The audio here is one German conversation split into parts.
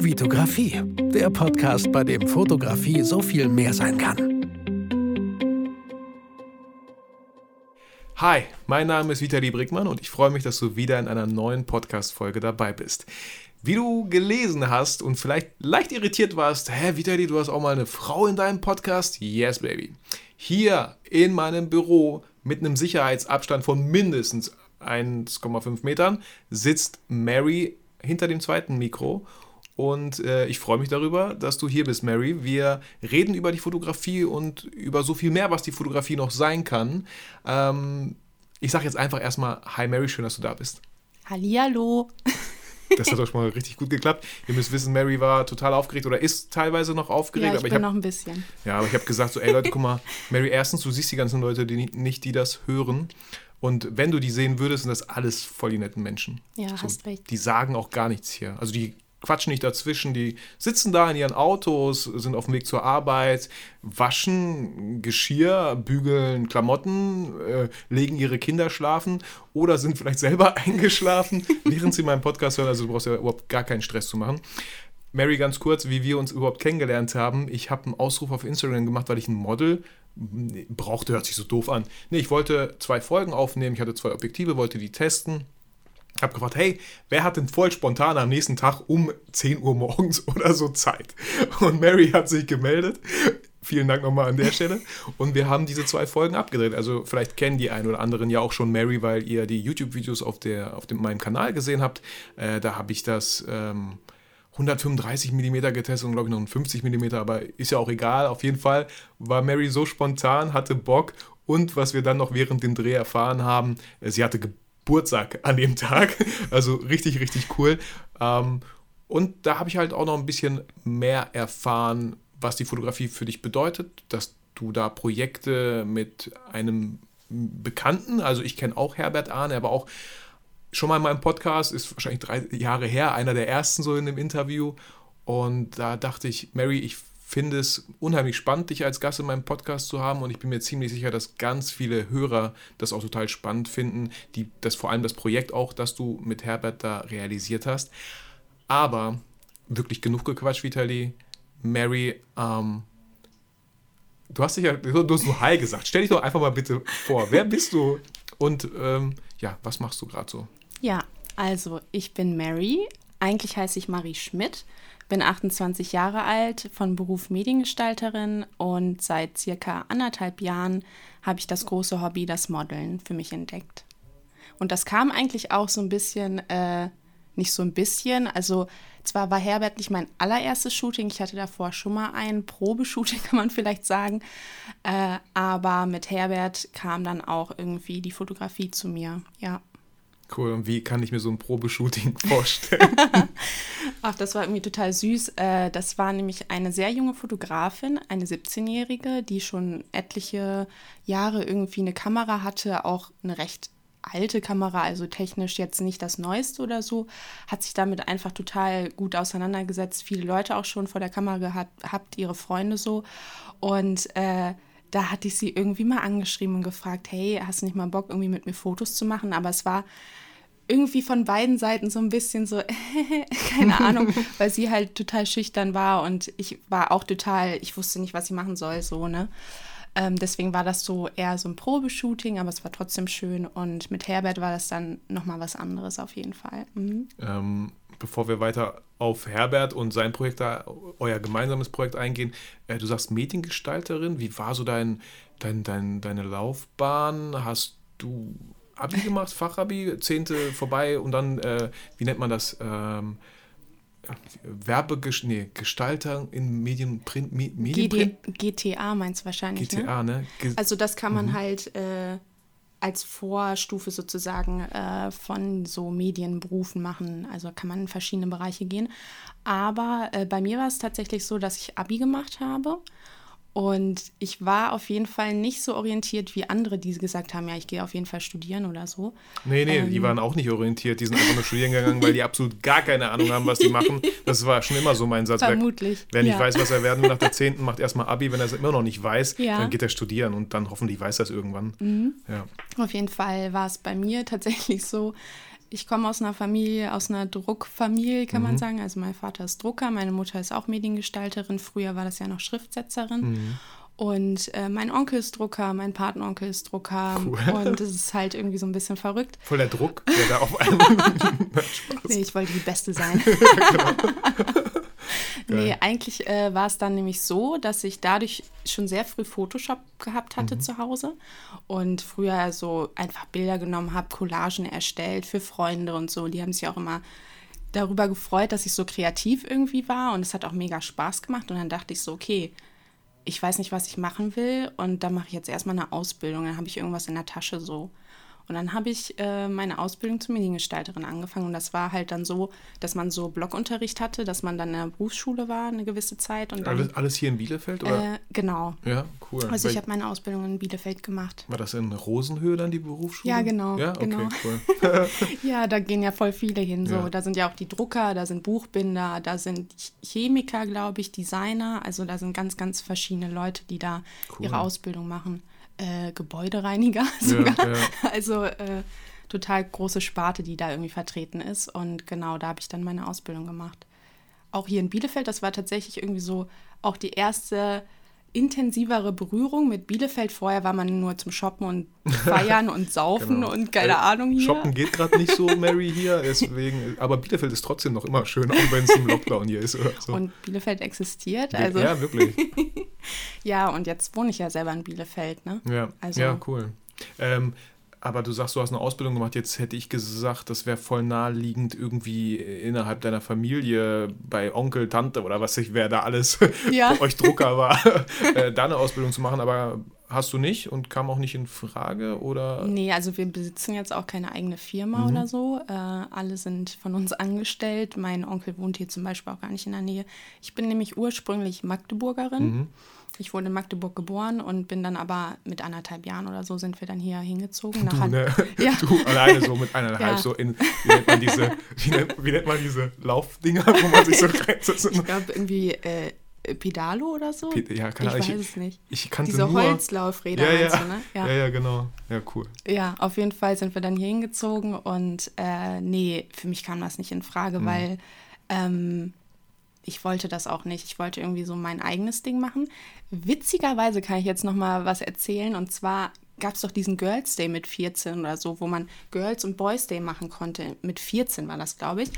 Vitografie, der Podcast, bei dem Fotografie so viel mehr sein kann. Hi, mein Name ist Vitali Brickmann und ich freue mich, dass du wieder in einer neuen Podcast-Folge dabei bist. Wie du gelesen hast und vielleicht leicht irritiert warst, hä, Vitali, du hast auch mal eine Frau in deinem Podcast? Yes, baby. Hier in meinem Büro mit einem Sicherheitsabstand von mindestens 1,5 Metern sitzt Mary hinter dem zweiten Mikro und äh, ich freue mich darüber, dass du hier bist, Mary. Wir reden über die Fotografie und über so viel mehr, was die Fotografie noch sein kann. Ähm, ich sage jetzt einfach erstmal, hi Mary, schön, dass du da bist. Hallihallo. Das hat doch schon mal richtig gut geklappt. Ihr müsst wissen, Mary war total aufgeregt oder ist teilweise noch aufgeregt. Ja, ich aber bin ich hab, noch ein bisschen. Ja, aber ich habe gesagt so, ey Leute, guck mal, Mary, erstens, du siehst die ganzen Leute, die nicht, die das hören. Und wenn du die sehen würdest, sind das alles voll die netten Menschen. Ja, so, hast recht. Die sagen auch gar nichts hier. Also die quatschen nicht dazwischen, die sitzen da in ihren Autos, sind auf dem Weg zur Arbeit, waschen Geschirr, bügeln Klamotten, äh, legen ihre Kinder schlafen oder sind vielleicht selber eingeschlafen, während sie meinen Podcast hören. Also du brauchst ja überhaupt gar keinen Stress zu machen. Mary, ganz kurz, wie wir uns überhaupt kennengelernt haben. Ich habe einen Ausruf auf Instagram gemacht, weil ich ein Model brauchte, hört sich so doof an. Nee, ich wollte zwei Folgen aufnehmen, ich hatte zwei Objektive, wollte die testen. Hab gefragt, hey, wer hat denn voll spontan am nächsten Tag um 10 Uhr morgens oder so Zeit? Und Mary hat sich gemeldet. Vielen Dank nochmal an der Stelle. Und wir haben diese zwei Folgen abgedreht. Also vielleicht kennen die einen oder anderen ja auch schon Mary, weil ihr die YouTube-Videos auf, auf dem, meinem Kanal gesehen habt. Äh, da habe ich das ähm, 135 mm getestet und glaube ich noch ein 50 mm, aber ist ja auch egal. Auf jeden Fall war Mary so spontan, hatte Bock und was wir dann noch während dem Dreh erfahren haben, äh, sie hatte Geburtstag an dem Tag. Also richtig, richtig cool. Ähm, und da habe ich halt auch noch ein bisschen mehr erfahren, was die Fotografie für dich bedeutet, dass du da Projekte mit einem Bekannten, also ich kenne auch Herbert Ahn, aber auch schon mal in meinem Podcast, ist wahrscheinlich drei Jahre her, einer der ersten so in dem Interview. Und da dachte ich, Mary, ich finde es unheimlich spannend, dich als Gast in meinem Podcast zu haben und ich bin mir ziemlich sicher, dass ganz viele Hörer das auch total spannend finden, die das vor allem das Projekt auch, das du mit Herbert da realisiert hast. Aber wirklich genug gequatscht, Vitali. Mary, ähm, du hast dich ja, du hast nur Hi gesagt. Stell dich doch einfach mal bitte vor. Wer bist du und ähm, ja, was machst du gerade so? Ja, also ich bin Mary. Eigentlich heiße ich Marie Schmidt, bin 28 Jahre alt, von Beruf Mediengestalterin und seit circa anderthalb Jahren habe ich das große Hobby, das Modeln, für mich entdeckt. Und das kam eigentlich auch so ein bisschen, äh, nicht so ein bisschen, also zwar war Herbert nicht mein allererstes Shooting, ich hatte davor schon mal ein Probeshooting, kann man vielleicht sagen, äh, aber mit Herbert kam dann auch irgendwie die Fotografie zu mir, ja. Cool, und wie kann ich mir so ein Probeshooting vorstellen? Ach, das war irgendwie total süß. Äh, das war nämlich eine sehr junge Fotografin, eine 17-Jährige, die schon etliche Jahre irgendwie eine Kamera hatte, auch eine recht alte Kamera, also technisch jetzt nicht das Neueste oder so, hat sich damit einfach total gut auseinandergesetzt. Viele Leute auch schon vor der Kamera gehabt, habt ihre Freunde so. Und äh, da hatte ich sie irgendwie mal angeschrieben und gefragt, hey, hast du nicht mal Bock, irgendwie mit mir Fotos zu machen? Aber es war irgendwie von beiden Seiten so ein bisschen so, keine Ahnung, weil sie halt total schüchtern war und ich war auch total, ich wusste nicht, was ich machen soll, so, ne? Ähm, deswegen war das so eher so ein Probeshooting, aber es war trotzdem schön. Und mit Herbert war das dann nochmal was anderes auf jeden Fall. Mhm. Ähm, bevor wir weiter auf Herbert und sein Projekt, da, euer gemeinsames Projekt eingehen, äh, du sagst Mediengestalterin. Wie war so dein, dein, dein, deine Laufbahn? Hast du Abi gemacht, Fachabi, Zehnte vorbei und dann, äh, wie nennt man das? Ähm, Werbegest nee, Gestalter in Medien, Print, Medienprint? GTA meinst du wahrscheinlich, GTA, ne? ne? also das kann man mhm. halt äh, als Vorstufe sozusagen äh, von so Medienberufen machen. Also kann man in verschiedene Bereiche gehen. Aber äh, bei mir war es tatsächlich so, dass ich Abi gemacht habe und ich war auf jeden Fall nicht so orientiert wie andere, die gesagt haben, ja, ich gehe auf jeden Fall studieren oder so. Nee, nee, ähm, die waren auch nicht orientiert. Die sind einfach nur studieren gegangen, weil die absolut gar keine Ahnung haben, was die machen. Das war schon immer so mein Satz. Vermutlich. Wer nicht ja. weiß, was er werden will nach der 10., macht erstmal Abi. Wenn er es immer noch nicht weiß, ja. dann geht er studieren und dann hoffentlich weiß er es irgendwann. Mhm. Ja. Auf jeden Fall war es bei mir tatsächlich so, ich komme aus einer Familie, aus einer Druckfamilie, kann man Mhm. sagen. Also mein Vater ist Drucker, meine Mutter ist auch Mediengestalterin. Früher war das ja noch Schriftsetzerin. Mhm. Und äh, mein Onkel ist Drucker, mein Patenonkel ist Drucker. Cool. Und es ist halt irgendwie so ein bisschen verrückt. Voll der Druck, der da auf einem. Nee, ich wollte die Beste sein. nee, eigentlich äh, war es dann nämlich so, dass ich dadurch schon sehr früh Photoshop gehabt hatte Mhm. zu Hause und früher so einfach Bilder genommen habe, Collagen erstellt für Freunde und so. Die haben sich auch immer darüber gefreut, dass ich so kreativ irgendwie war und es hat auch mega Spaß gemacht. Und dann dachte ich so, okay, ich weiß nicht, was ich machen will und dann mache ich jetzt erstmal eine Ausbildung. Dann habe ich irgendwas in der Tasche so. Und dann habe ich äh, meine Ausbildung zur Mediengestalterin angefangen. Und das war halt dann so, dass man so Blockunterricht hatte, dass man dann in der Berufsschule war eine gewisse Zeit. Und dann, alles, alles hier in Bielefeld? Oder? äh, genau. ja, cool. Also ich Wel- habe meine Ausbildung in Bielefeld gemacht. War das in Rosenhöhe dann die Berufsschule? Ja, genau, Ja, okay, genau. cool. Ja, da gehen ja voll viele hin. So. Ja. Da sind ja auch die Drucker, da sind Buchbinder, da sind Ch- Chemiker, glaube ich, Designer. Also da sind ganz, ganz verschiedene Leute, die da Cool. ihre Ausbildung machen. Äh, Gebäudereiniger Ja, sogar. ja. Also äh, total große Sparte, die da irgendwie vertreten ist. Und genau, da habe ich dann meine Ausbildung gemacht. Auch hier in Bielefeld, das war tatsächlich irgendwie so auch die erste intensivere Berührung mit Bielefeld. Vorher war man nur zum Shoppen und feiern und saufen Genau. und keine Äh, Ahnung hier. Shoppen geht gerade nicht so, Mary, hier. Deswegen, aber Bielefeld ist trotzdem noch immer schön, auch wenn es im Lockdown hier ist oder so. Und Bielefeld existiert. Also, ja, wirklich. ja, und jetzt wohne ich ja selber in Bielefeld, ne? Ja, Also- ja cool. Ähm, aber du sagst, du hast eine Ausbildung gemacht. Jetzt hätte ich gesagt, das wäre voll naheliegend, irgendwie innerhalb deiner Familie, bei Onkel, Tante oder was ich, wer da alles Ja. bei euch Drucker war, äh, da eine Ausbildung zu machen. Aber hast du nicht und kam auch nicht in Frage? Oder? Nee, also wir besitzen jetzt auch keine eigene Firma Mhm. oder so. Äh, alle sind von uns angestellt. Mein Onkel wohnt hier zum Beispiel auch gar nicht in der Nähe. Ich bin nämlich ursprünglich Magdeburgerin. Mhm. Ich wurde in Magdeburg geboren und bin dann aber mit anderthalb Jahren oder so sind wir dann hier hingezogen. nach Du, Han- ne? Ja. du alleine so mit eineinhalb Ja. so in, wie nennt man diese, wie nennt, wie nennt man diese Laufdinger, wo man sich so rein, so, so, Ich glaube irgendwie äh, Pedalo oder so. Pe- ja, keine ich Ahnung, weiß ich- es nicht. ich kannte Diese nur, Holzlaufräder ja, ja, du, ne? ja, ja, genau, ja, cool. Ja, auf jeden Fall sind wir dann hier hingezogen und äh, nee, für mich kam das nicht in Mhm. Frage, weil ähm, ich wollte das auch nicht. Ich wollte irgendwie so mein eigenes Ding machen. Witzigerweise kann ich jetzt noch mal was erzählen und zwar gab es doch diesen Girls Day mit 14 oder so, wo man Girls und Boys Day machen konnte. Mit 14 war das, glaube ich.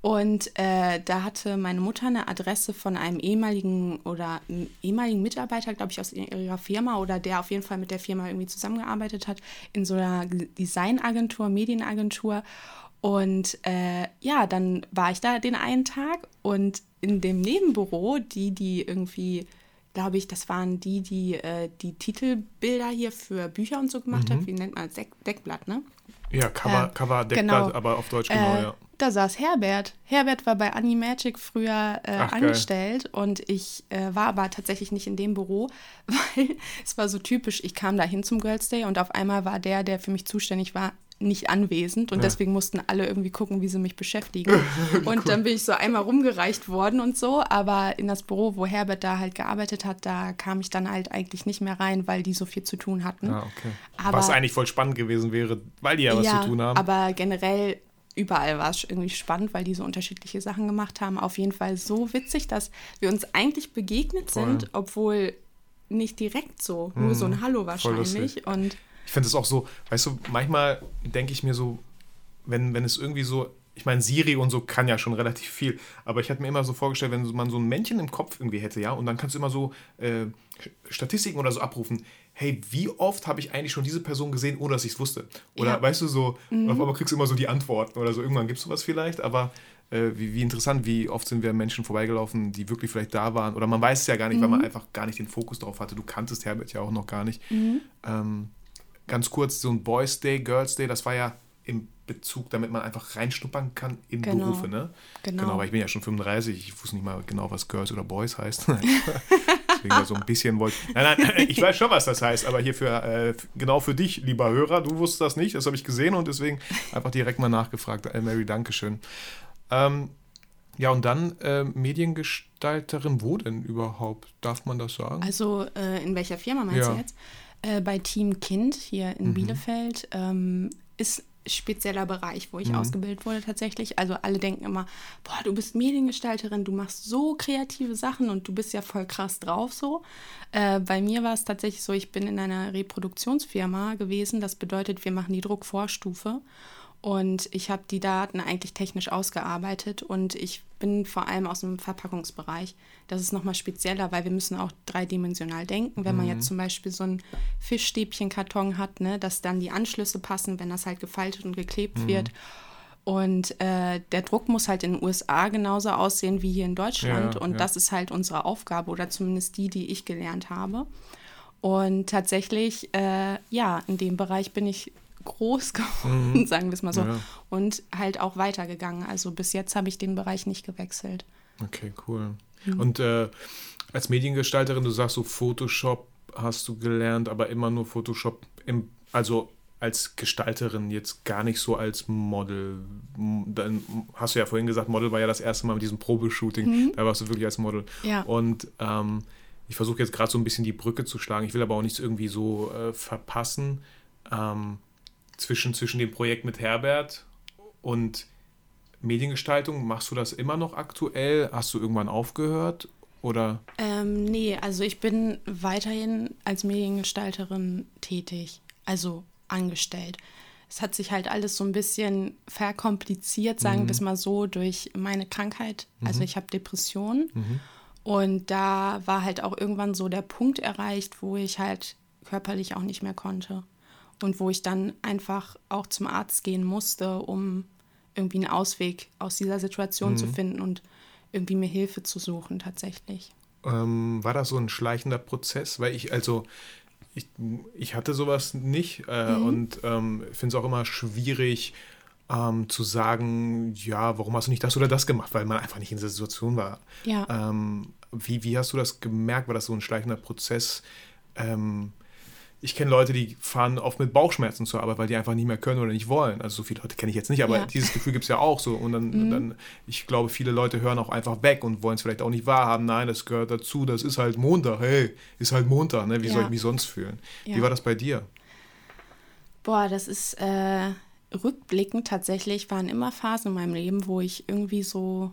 Und äh, da hatte meine Mutter eine Adresse von einem ehemaligen oder einem ehemaligen Mitarbeiter, glaube ich, aus ihrer Firma oder der auf jeden Fall mit der Firma irgendwie zusammengearbeitet hat, in so einer Designagentur, Medienagentur. Und äh, ja, dann war ich da den einen Tag und in dem Nebenbüro, die, die irgendwie, glaube ich, das waren die, die äh, die Titelbilder hier für Bücher und so gemacht haben. Wie nennt man das? Deck, Deckblatt, ne? Ja, Cover, Äh, Cover Deckblatt, genau. aber auf Deutsch genau, Äh, ja. Da saß Herbert. Herbert war bei Animagic früher äh, Ach, geil. angestellt und ich äh, war aber tatsächlich nicht in dem Büro, weil es war so typisch, ich kam da hin zum Girls Day und auf einmal war der, der für mich zuständig war, nicht anwesend und Ja. deswegen mussten alle irgendwie gucken, wie sie mich beschäftigen. Und dann bin ich so einmal rumgereicht worden und so, aber in das Büro, wo Herbert da halt gearbeitet hat, da kam ich dann halt eigentlich nicht mehr rein, weil die so viel zu tun hatten. Ah, okay. Aber- Was eigentlich voll spannend gewesen wäre, weil die ja was zu tun haben. aber generell überall war es irgendwie spannend, weil die so unterschiedliche Sachen gemacht haben. Auf jeden Fall so witzig, dass wir uns eigentlich begegnet Voll. sind, obwohl nicht direkt so, nur so ein Hallo voll lustig. wahrscheinlich. Und Ich finde es auch so, weißt du, manchmal denke ich mir so, wenn, wenn es irgendwie so, ich meine, Siri und so kann ja schon relativ viel, aber ich hatte mir immer so vorgestellt, wenn man so ein Männchen im Kopf irgendwie hätte, ja, und dann kannst du immer so äh, Statistiken oder so abrufen. Hey, wie oft habe ich eigentlich schon diese Person gesehen, ohne dass ich es wusste? Oder Ja. weißt du so, auf einmal kriegst du immer so die Antworten oder so. Irgendwann gibt es sowas vielleicht, aber äh, wie, wie interessant, wie oft sind wir Menschen vorbeigelaufen, die wirklich vielleicht da waren. Oder man weiß es ja gar nicht, weil man einfach gar nicht den Fokus darauf hatte. Du kanntest Herbert ja auch noch gar nicht. Ähm, ganz kurz, so ein Boys Day, Girls Day, das war ja im Bezug, damit man einfach reinschnuppern kann in Genau. Berufe, ne? Genau. Genau, aber ich bin ja schon 35, ich wusste nicht mal genau, was Girls oder Boys heißt. Deswegen so ein bisschen wollte. Nein, nein, ich weiß schon, was das heißt, aber hier für, äh, genau für dich, lieber Hörer, du wusstest das nicht, das habe ich gesehen und deswegen einfach direkt mal nachgefragt. Äh, Mary, Dankeschön. Ähm, ja, und dann äh, Mediengestalterin, wo denn überhaupt? Darf man das sagen? also äh, in welcher Firma meinst Ja. Du jetzt? Äh, bei Team Kind hier in Bielefeld ähm, ist spezieller Bereich, wo ich Mhm. ausgebildet wurde tatsächlich. Also alle denken immer, boah, du bist Mediengestalterin, du machst so kreative Sachen und du bist ja voll krass drauf so. Äh, bei mir war es tatsächlich so, ich bin in einer Reproduktionsfirma gewesen. Das bedeutet, wir machen die Druckvorstufe. Und ich habe die Daten eigentlich technisch ausgearbeitet und ich bin vor allem aus dem Verpackungsbereich. Das ist nochmal spezieller, weil wir müssen auch dreidimensional denken. Wenn man jetzt zum Beispiel so einen Fischstäbchenkarton hat, ne, dass dann die Anschlüsse passen, wenn das halt gefaltet und geklebt wird. Und äh, der Druck muss halt in den USA genauso aussehen wie hier in Deutschland. Ja, und ja. das ist halt unsere Aufgabe oder zumindest die, die ich gelernt habe. Und tatsächlich, äh, ja, in dem Bereich bin ich groß geworden, sagen wir es mal so. Ja. Und halt auch weitergegangen. Also bis jetzt habe ich den Bereich nicht gewechselt. Okay, cool. Mhm. Und äh, als Mediengestalterin, du sagst so Photoshop hast du gelernt, aber immer nur Photoshop im, also als Gestalterin jetzt gar nicht so als Model. Dann hast du ja vorhin gesagt, Model war ja das erste Mal mit diesem Probeshooting. Da warst du wirklich als Model. Mhm. Ja. Und ähm, ich versuche jetzt gerade so ein bisschen die Brücke zu schlagen. Ich will aber auch nichts irgendwie so äh, verpassen ähm, zwischen, zwischen dem Projekt mit Herbert und Mediengestaltung. Machst du das immer noch aktuell? Hast du irgendwann aufgehört? Oder? Ähm, nee, also ich bin weiterhin als Mediengestalterin tätig, also angestellt. Es hat sich halt alles so ein bisschen verkompliziert, sagen wir es mal so, durch meine Krankheit. Also ich habe Depressionen und da war halt auch irgendwann so der Punkt erreicht, wo ich halt körperlich auch nicht mehr konnte und wo ich dann einfach auch zum Arzt gehen musste, um irgendwie einen Ausweg aus dieser Situation zu finden und irgendwie mir Hilfe zu suchen tatsächlich. Ähm, war das so ein schleichender Prozess? Weil ich, also, ich, ich hatte sowas nicht äh, und ähm, finde es auch immer schwierig ähm, zu sagen, ja, warum hast du nicht das oder das gemacht, weil man einfach nicht in dieser Situation war. Ja. Ähm, wie, wie hast du das gemerkt? War das so ein schleichender Prozess? Ähm, ich kenne Leute, die fahren oft mit Bauchschmerzen zur Arbeit, weil die einfach nicht mehr können oder nicht wollen. Also so viele Leute kenne ich jetzt nicht, aber Ja. dieses Gefühl gibt es ja auch so. Und dann, dann, ich glaube, viele Leute hören auch einfach weg und wollen es vielleicht auch nicht wahrhaben. Nein, das gehört dazu, das ist halt Montag. Hey, ist halt Montag, ne? Wie soll Ja. ich mich sonst fühlen? Wie Ja. war das bei dir? Boah, das ist äh, rückblickend tatsächlich waren immer Phasen in meinem Leben, wo ich irgendwie so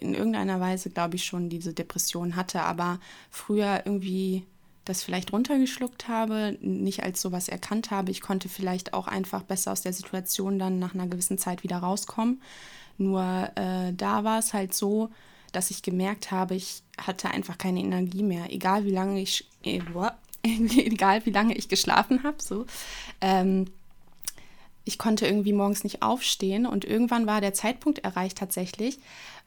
in irgendeiner Weise, glaube ich, schon diese Depression hatte, aber früher irgendwie das vielleicht runtergeschluckt habe, nicht als sowas erkannt habe. Ich konnte vielleicht auch einfach besser aus der Situation dann nach einer gewissen Zeit wieder rauskommen. Nur äh, da war es halt so, dass ich gemerkt habe, ich hatte einfach keine Energie mehr, egal wie lange ich, äh, egal wie lange ich geschlafen habe, so. Ähm, ich konnte irgendwie morgens nicht aufstehen und irgendwann war der Zeitpunkt erreicht tatsächlich,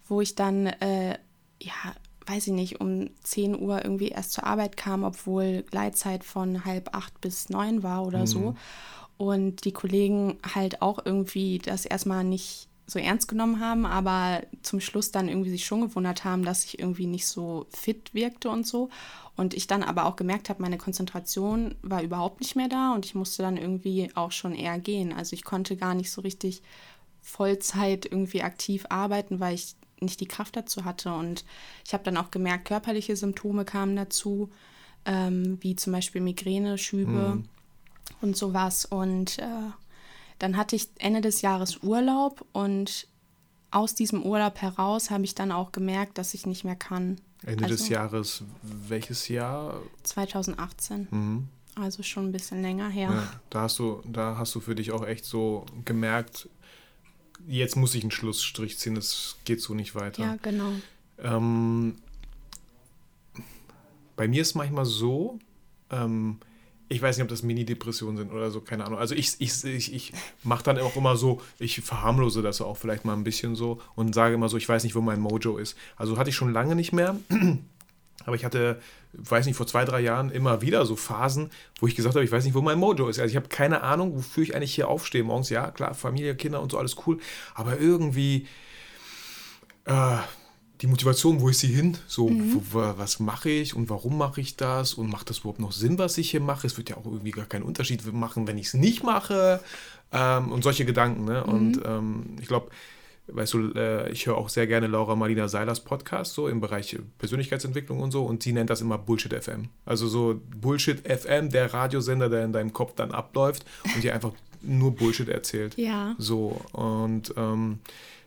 wo ich dann, äh, ja, weiß ich nicht, um 10 Uhr irgendwie erst zur Arbeit kam, obwohl Gleitzeit von halb acht bis neun war oder so. Und die Kollegen halt auch irgendwie das erstmal nicht so ernst genommen haben, aber zum Schluss dann irgendwie sich schon gewundert haben, dass ich irgendwie nicht so fit wirkte und so. Und ich dann aber auch gemerkt habe, meine Konzentration war überhaupt nicht mehr da und ich musste dann irgendwie auch schon eher gehen. Also ich konnte gar nicht so richtig Vollzeit irgendwie aktiv arbeiten, weil ich nicht die Kraft dazu hatte. Und ich habe dann auch gemerkt, körperliche Symptome kamen dazu, ähm, wie zum Beispiel Migräne, Schübe und sowas. Und äh, dann hatte ich Ende des Jahres Urlaub und aus diesem Urlaub heraus habe ich dann auch gemerkt, dass ich nicht mehr kann. Ende des Also Jahres, welches Jahr? 2018. Mhm. Also schon ein bisschen länger her. Ja, da hast du, da hast du für dich auch echt so gemerkt, jetzt muss ich einen Schlussstrich ziehen, es geht so nicht weiter. Ja, genau. Ähm, bei mir ist manchmal so, ähm, ich weiß nicht, ob das Mini-Depressionen sind oder so, keine Ahnung. Also ich, ich, ich, ich mache dann auch immer so, ich verharmlose das auch vielleicht mal ein bisschen so und sage immer so, ich weiß nicht, wo mein Mojo ist. Also hatte ich schon lange nicht mehr. Aber ich hatte, weiß nicht, vor zwei, drei Jahren immer wieder so Phasen, wo ich gesagt habe, ich weiß nicht, wo mein Mojo ist. Also ich habe keine Ahnung, wofür ich eigentlich hier aufstehe morgens. Ja, klar, Familie, Kinder und so, alles cool. Aber irgendwie, äh, die Motivation, wo ist sie hin? So, wo, wo, was mache ich und warum mache ich das? Und macht das überhaupt noch Sinn, was ich hier mache? Es wird ja auch irgendwie gar keinen Unterschied machen, wenn ich es nicht mache. Ähm, und solche Gedanken. Ne? Und ähm, ich glaube, weißt du, äh, ich höre auch sehr gerne Laura Marlina Seilers Podcast, so im Bereich Persönlichkeitsentwicklung und so, und sie nennt das immer Bullshit FM. Also so Bullshit FM, der Radiosender, der in deinem Kopf dann abläuft und dir einfach nur Bullshit erzählt. Ja. So, und ähm,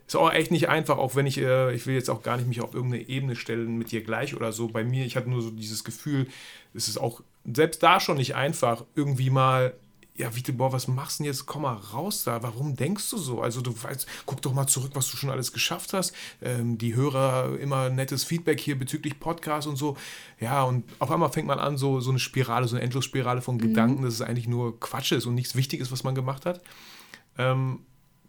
ist auch echt nicht einfach, auch wenn ich, äh, ich will jetzt auch gar nicht mich auf irgendeine Ebene stellen mit dir gleich oder so. Bei mir, ich hatte nur so dieses Gefühl, es ist auch selbst da schon nicht einfach, irgendwie mal ja, Vite, boah, was machst du denn jetzt? Komm mal raus da. Warum denkst du so? Also, du weißt, guck doch mal zurück, was du schon alles geschafft hast. Ähm, die Hörer immer nettes Feedback hier bezüglich Podcasts und so. Ja, und auf einmal fängt man an, so, so eine Spirale, so eine Endlosspirale von Gedanken, dass es eigentlich nur Quatsch ist und nichts Wichtiges, was man gemacht hat. Ähm,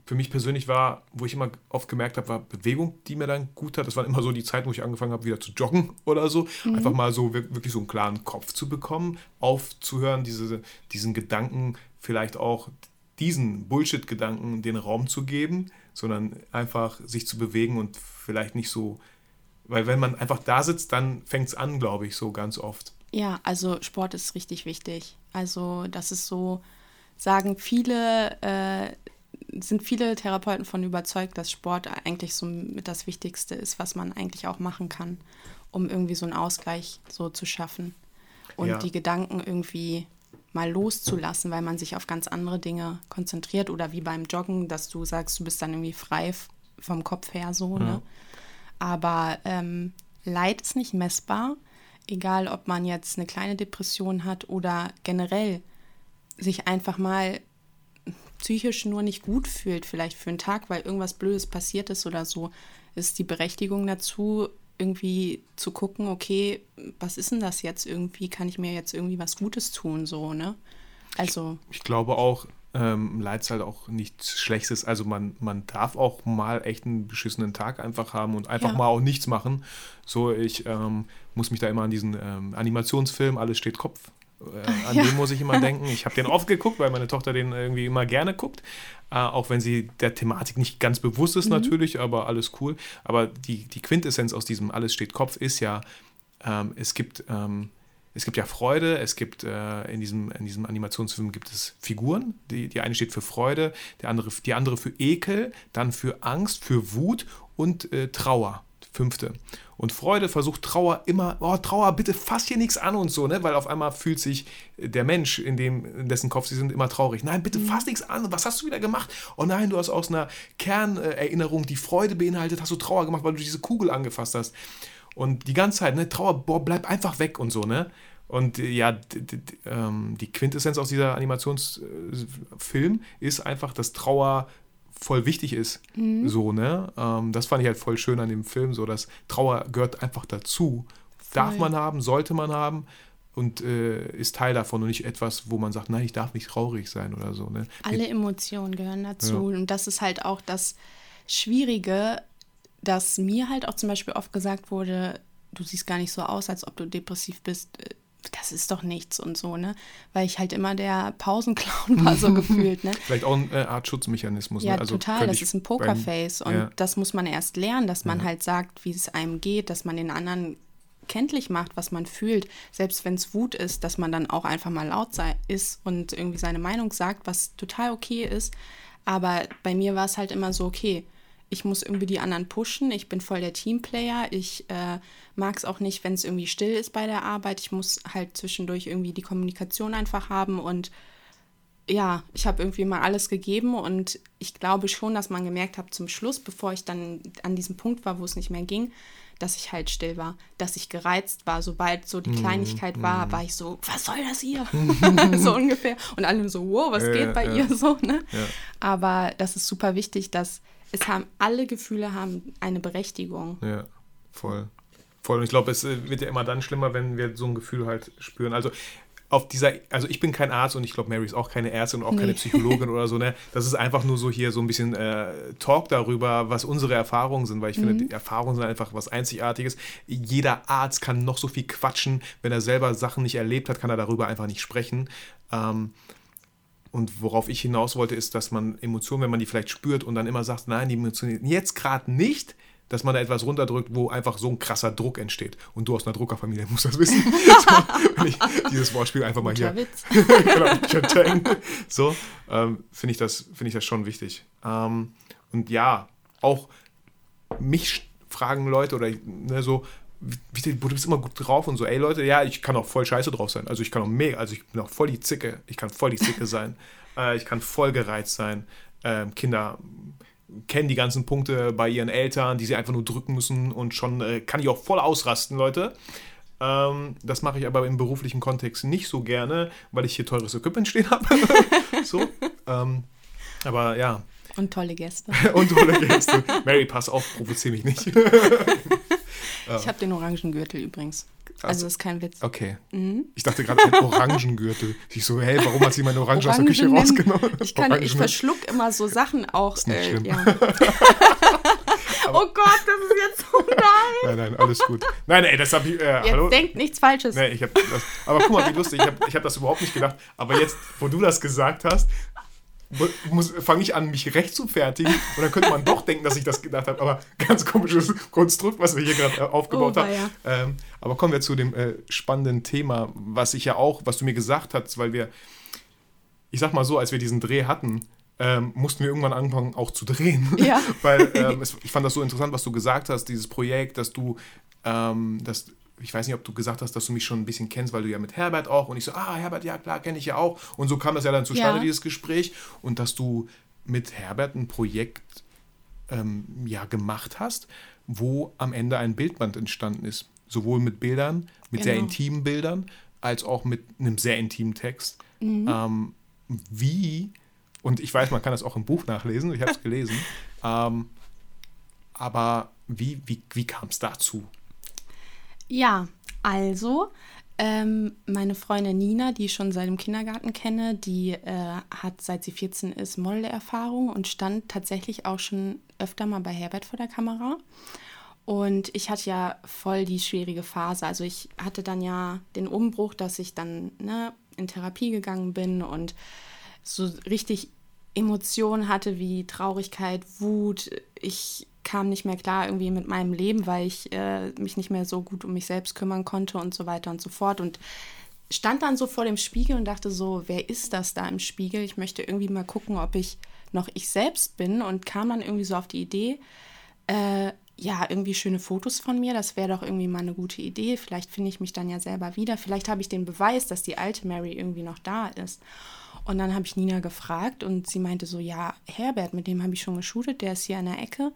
für mich persönlich war, wo ich immer oft gemerkt habe, war Bewegung, die mir dann gut hat. Das war immer so die Zeit, wo ich angefangen habe, wieder zu joggen oder so. Mhm. Einfach mal so wirklich so einen klaren Kopf zu bekommen, aufzuhören, diese, diesen Gedanken, vielleicht auch diesen Bullshit-Gedanken den Raum zu geben, sondern einfach sich zu bewegen und vielleicht nicht so, weil wenn man einfach da sitzt, dann fängt es an, glaube ich, so ganz oft. Ja, also Sport ist richtig wichtig. Also das ist so, sagen viele, äh, sind viele Therapeuten von überzeugt, dass Sport eigentlich so mit das Wichtigste ist, was man eigentlich auch machen kann, um irgendwie so einen Ausgleich so zu schaffen und ja. die Gedanken irgendwie mal loszulassen, weil man sich auf ganz andere Dinge konzentriert oder wie beim Joggen, dass du sagst, du bist dann irgendwie frei vom Kopf her so. Ja. Ne? Aber ähm, Leid ist nicht messbar, egal ob man jetzt eine kleine Depression hat oder generell sich einfach mal psychisch nur nicht gut fühlt, vielleicht für einen Tag, weil irgendwas Blödes passiert ist oder so, ist die Berechtigung dazu, irgendwie zu gucken, okay, was ist denn das jetzt irgendwie? Kann ich mir jetzt irgendwie was Gutes tun, so, ne? Also. Ich, ich glaube auch, ähm, Leid ist halt auch nichts Schlechtes. Also man, man darf auch mal echt einen beschissenen Tag einfach haben und einfach ja. mal auch nichts machen. So, ich ähm, muss mich da immer an diesen ähm, Animationsfilm, alles steht Kopf äh, an ja. den muss ich immer denken. Ich habe den oft geguckt, weil meine Tochter den irgendwie immer gerne guckt. Äh, auch wenn sie der Thematik nicht ganz bewusst ist, mhm. natürlich, aber alles cool. Aber die, die Quintessenz aus diesem Alles steht Kopf ist ja, ähm, es gibt. Ähm, es gibt ja Freude, es gibt äh, in, diesem, in diesem Animationsfilm gibt es Figuren. Die, die eine steht für Freude, der andere, die andere für Ekel, dann für Angst, für Wut und äh, Trauer. Fünfte. Und Freude versucht Trauer immer, oh Trauer, bitte fass hier nichts an und so, ne? Weil auf einmal fühlt sich der Mensch, in, dem, in dessen Kopf sie sind, immer traurig. Nein, bitte fass nichts an. Was hast du wieder gemacht? Oh nein, du hast aus einer Kernerinnerung, die Freude beinhaltet, hast du Trauer gemacht, weil du diese Kugel angefasst hast. Und die ganze Zeit, ne, Trauer, boah, bleib einfach weg und so, ne? Und ja, ähm, die Quintessenz aus dieser Animationsfilm ist einfach, dass Trauer voll wichtig ist. Mhm. So, ne? Ähm, das fand ich halt voll schön an dem Film, so dass Trauer gehört einfach dazu. Voll. Darf man haben, sollte man haben und äh, ist Teil davon und nicht etwas, wo man sagt, nein, ich darf nicht traurig sein oder so. Ne? Alle Emotionen gehören dazu. Ja. Und das ist halt auch das Schwierige, dass mir halt auch zum Beispiel oft gesagt wurde, du siehst gar nicht so aus, als ob du depressiv bist das ist doch nichts und so, ne? Weil ich halt immer der Pausenclown war, so gefühlt, ne? Vielleicht auch eine Art Schutzmechanismus. Ja, ne? also total. Das ist ein Pokerface. Und ja. das muss man erst lernen, dass man ja. halt sagt, wie es einem geht, dass man den anderen kenntlich macht, was man fühlt. Selbst wenn es Wut ist, dass man dann auch einfach mal laut sei, ist und irgendwie seine Meinung sagt, was total okay ist. Aber bei mir war es halt immer so, okay, ich muss irgendwie die anderen pushen. Ich bin voll der Teamplayer. Ich äh, mag es auch nicht, wenn es irgendwie still ist bei der Arbeit. Ich muss halt zwischendurch irgendwie die Kommunikation einfach haben und ja, ich habe irgendwie mal alles gegeben und ich glaube schon, dass man gemerkt hat zum Schluss, bevor ich dann an diesem Punkt war, wo es nicht mehr ging, dass ich halt still war, dass ich gereizt war. Sobald so die mhm, Kleinigkeit mm, war, mm. war ich so, was soll das hier? so ungefähr. Und alle so, wow, was äh, geht bei ja. ihr so, ne? Ja. Aber das ist super wichtig, dass es haben, alle Gefühle haben eine Berechtigung. Ja, voll. Voll. Und ich glaube, es äh, wird ja immer dann schlimmer, wenn wir so ein Gefühl halt spüren. Also auf dieser, also ich bin kein Arzt und ich glaube, Mary ist auch keine Ärztin und auch nee. keine Psychologin oder so, ne? Das ist einfach nur so hier so ein bisschen äh, Talk darüber, was unsere Erfahrungen sind, weil ich mhm. finde, die Erfahrungen sind einfach was Einzigartiges. Jeder Arzt kann noch so viel quatschen, wenn er selber Sachen nicht erlebt hat, kann er darüber einfach nicht sprechen. Ähm, und worauf ich hinaus wollte, ist, dass man Emotionen, wenn man die vielleicht spürt und dann immer sagt, nein, die Emotionen jetzt gerade nicht, dass man da etwas runterdrückt, wo einfach so ein krasser Druck entsteht. Und du aus einer Druckerfamilie musst das wissen. so, wenn ich dieses Wortspiel einfach mal Guter hier. genau, so ähm, finde ich, das, find ich das schon wichtig. Ähm, und ja, auch mich fragen Leute oder ne, so, wie, du bist immer gut drauf und so, ey Leute, ja, ich kann auch voll scheiße drauf sein. Also ich kann auch mega, also ich bin auch voll die Zicke. Ich kann voll die Zicke sein. Äh, ich kann voll gereizt sein. Ähm, Kinder kennen die ganzen Punkte bei ihren Eltern, die sie einfach nur drücken müssen und schon äh, kann ich auch voll ausrasten, Leute. Ähm, das mache ich aber im beruflichen Kontext nicht so gerne, weil ich hier teures Equipment stehen habe. so. Ähm, aber ja. Und tolle Gäste. und tolle Gäste. Mary, pass auf, provoziere mich nicht. Ich habe den orangen Gürtel übrigens. Also das ist kein Witz. Okay. Mhm. Ich dachte gerade ein Orangengürtel. Ich so, hey, warum hat sie meine Orange, aus der Küche rausgenommen? Ich, kann, ich verschluck immer so Sachen auch. Ist nicht äh, schlimm. Ja. oh Gott, das ist jetzt so nein. Nein, nein, alles gut. Nein, ey, das habe ich. Äh, jetzt hallo? denkt nichts Falsches. Nee, ich hab das, aber guck mal, wie lustig. Ich habe ich hab das überhaupt nicht gedacht. Aber jetzt, wo du das gesagt hast, fange ich an, mich recht zu fertigen. Und dann könnte man doch denken, dass ich das gedacht habe. Aber ganz komisches Konstrukt, was wir hier gerade äh, aufgebaut oh, haben. Ja. Ähm, aber kommen wir zu dem äh, spannenden Thema, was ich ja auch, was du mir gesagt hast, weil wir, ich sag mal so, als wir diesen Dreh hatten, ähm, mussten wir irgendwann anfangen auch zu drehen. Ja. weil ähm, es, ich fand das so interessant, was du gesagt hast, dieses Projekt, dass du, ähm, dass ich weiß nicht, ob du gesagt hast, dass du mich schon ein bisschen kennst, weil du ja mit Herbert auch und ich so, ah, Herbert, ja klar, kenne ich ja auch. Und so kam das ja dann zustande, ja. dieses Gespräch. Und dass du mit Herbert ein Projekt ähm, ja, gemacht hast, wo am Ende ein Bildband entstanden ist. Sowohl mit Bildern, mit genau. sehr intimen Bildern, als auch mit einem sehr intimen Text. Mhm. Ähm, wie, und ich weiß, man kann das auch im Buch nachlesen, ich habe es gelesen, ähm, aber wie, wie, wie kam es dazu? Ja, also ähm, meine Freundin Nina, die ich schon seit dem Kindergarten kenne, die äh, hat seit sie 14 ist Modelerfahrung und stand tatsächlich auch schon öfter mal bei Herbert vor der Kamera. Und ich hatte ja voll die schwierige Phase. Also ich hatte dann ja den Umbruch, dass ich dann ne, in Therapie gegangen bin und so richtig Emotionen hatte wie Traurigkeit, Wut. Ich kam nicht mehr klar irgendwie mit meinem Leben, weil ich äh, mich nicht mehr so gut um mich selbst kümmern konnte und so weiter und so fort. Und stand dann so vor dem Spiegel und dachte so, wer ist das da im Spiegel? Ich möchte irgendwie mal gucken, ob ich noch ich selbst bin und kam dann irgendwie so auf die Idee, äh, ja, irgendwie schöne Fotos von mir, das wäre doch irgendwie mal eine gute Idee. Vielleicht finde ich mich dann ja selber wieder. Vielleicht habe ich den Beweis, dass die alte Mary irgendwie noch da ist. Und dann habe ich Nina gefragt und sie meinte so, ja, Herbert, mit dem habe ich schon geshootet, der ist hier an der Ecke.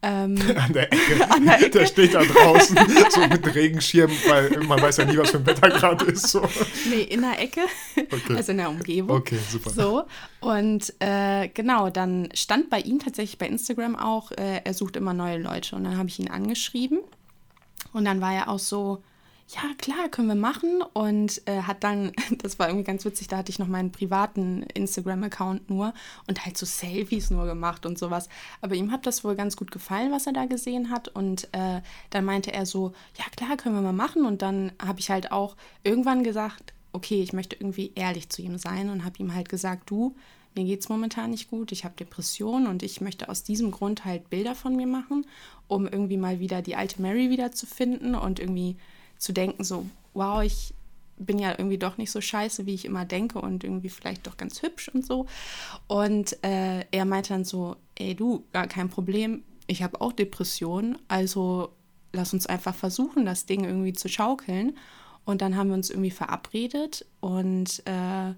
Ähm, an, der Ecke. an der Ecke. Der steht da draußen, so mit Regenschirm, weil man weiß ja nie, was für ein Wetter gerade ist. So. Nee, in der Ecke, okay. also in der Umgebung. Okay, super. So, und äh, genau, dann stand bei ihm tatsächlich bei Instagram auch, äh, er sucht immer neue Leute. Und dann habe ich ihn angeschrieben. Und dann war er auch so, ja, klar, können wir machen. Und äh, hat dann, das war irgendwie ganz witzig, da hatte ich noch meinen privaten Instagram-Account nur und halt so Selfies nur gemacht und sowas. Aber ihm hat das wohl ganz gut gefallen, was er da gesehen hat. Und äh, dann meinte er so, ja, klar, können wir mal machen. Und dann habe ich halt auch irgendwann gesagt, okay, ich möchte irgendwie ehrlich zu ihm sein und habe ihm halt gesagt, du, mir geht es momentan nicht gut, ich habe Depressionen und ich möchte aus diesem Grund halt Bilder von mir machen, um irgendwie mal wieder die alte Mary wiederzufinden und irgendwie zu denken, so, wow, ich bin ja irgendwie doch nicht so scheiße, wie ich immer denke und irgendwie vielleicht doch ganz hübsch und so. Und äh, er meinte dann so, ey du, gar kein Problem, ich habe auch Depressionen, also lass uns einfach versuchen, das Ding irgendwie zu schaukeln. Und dann haben wir uns irgendwie verabredet und äh,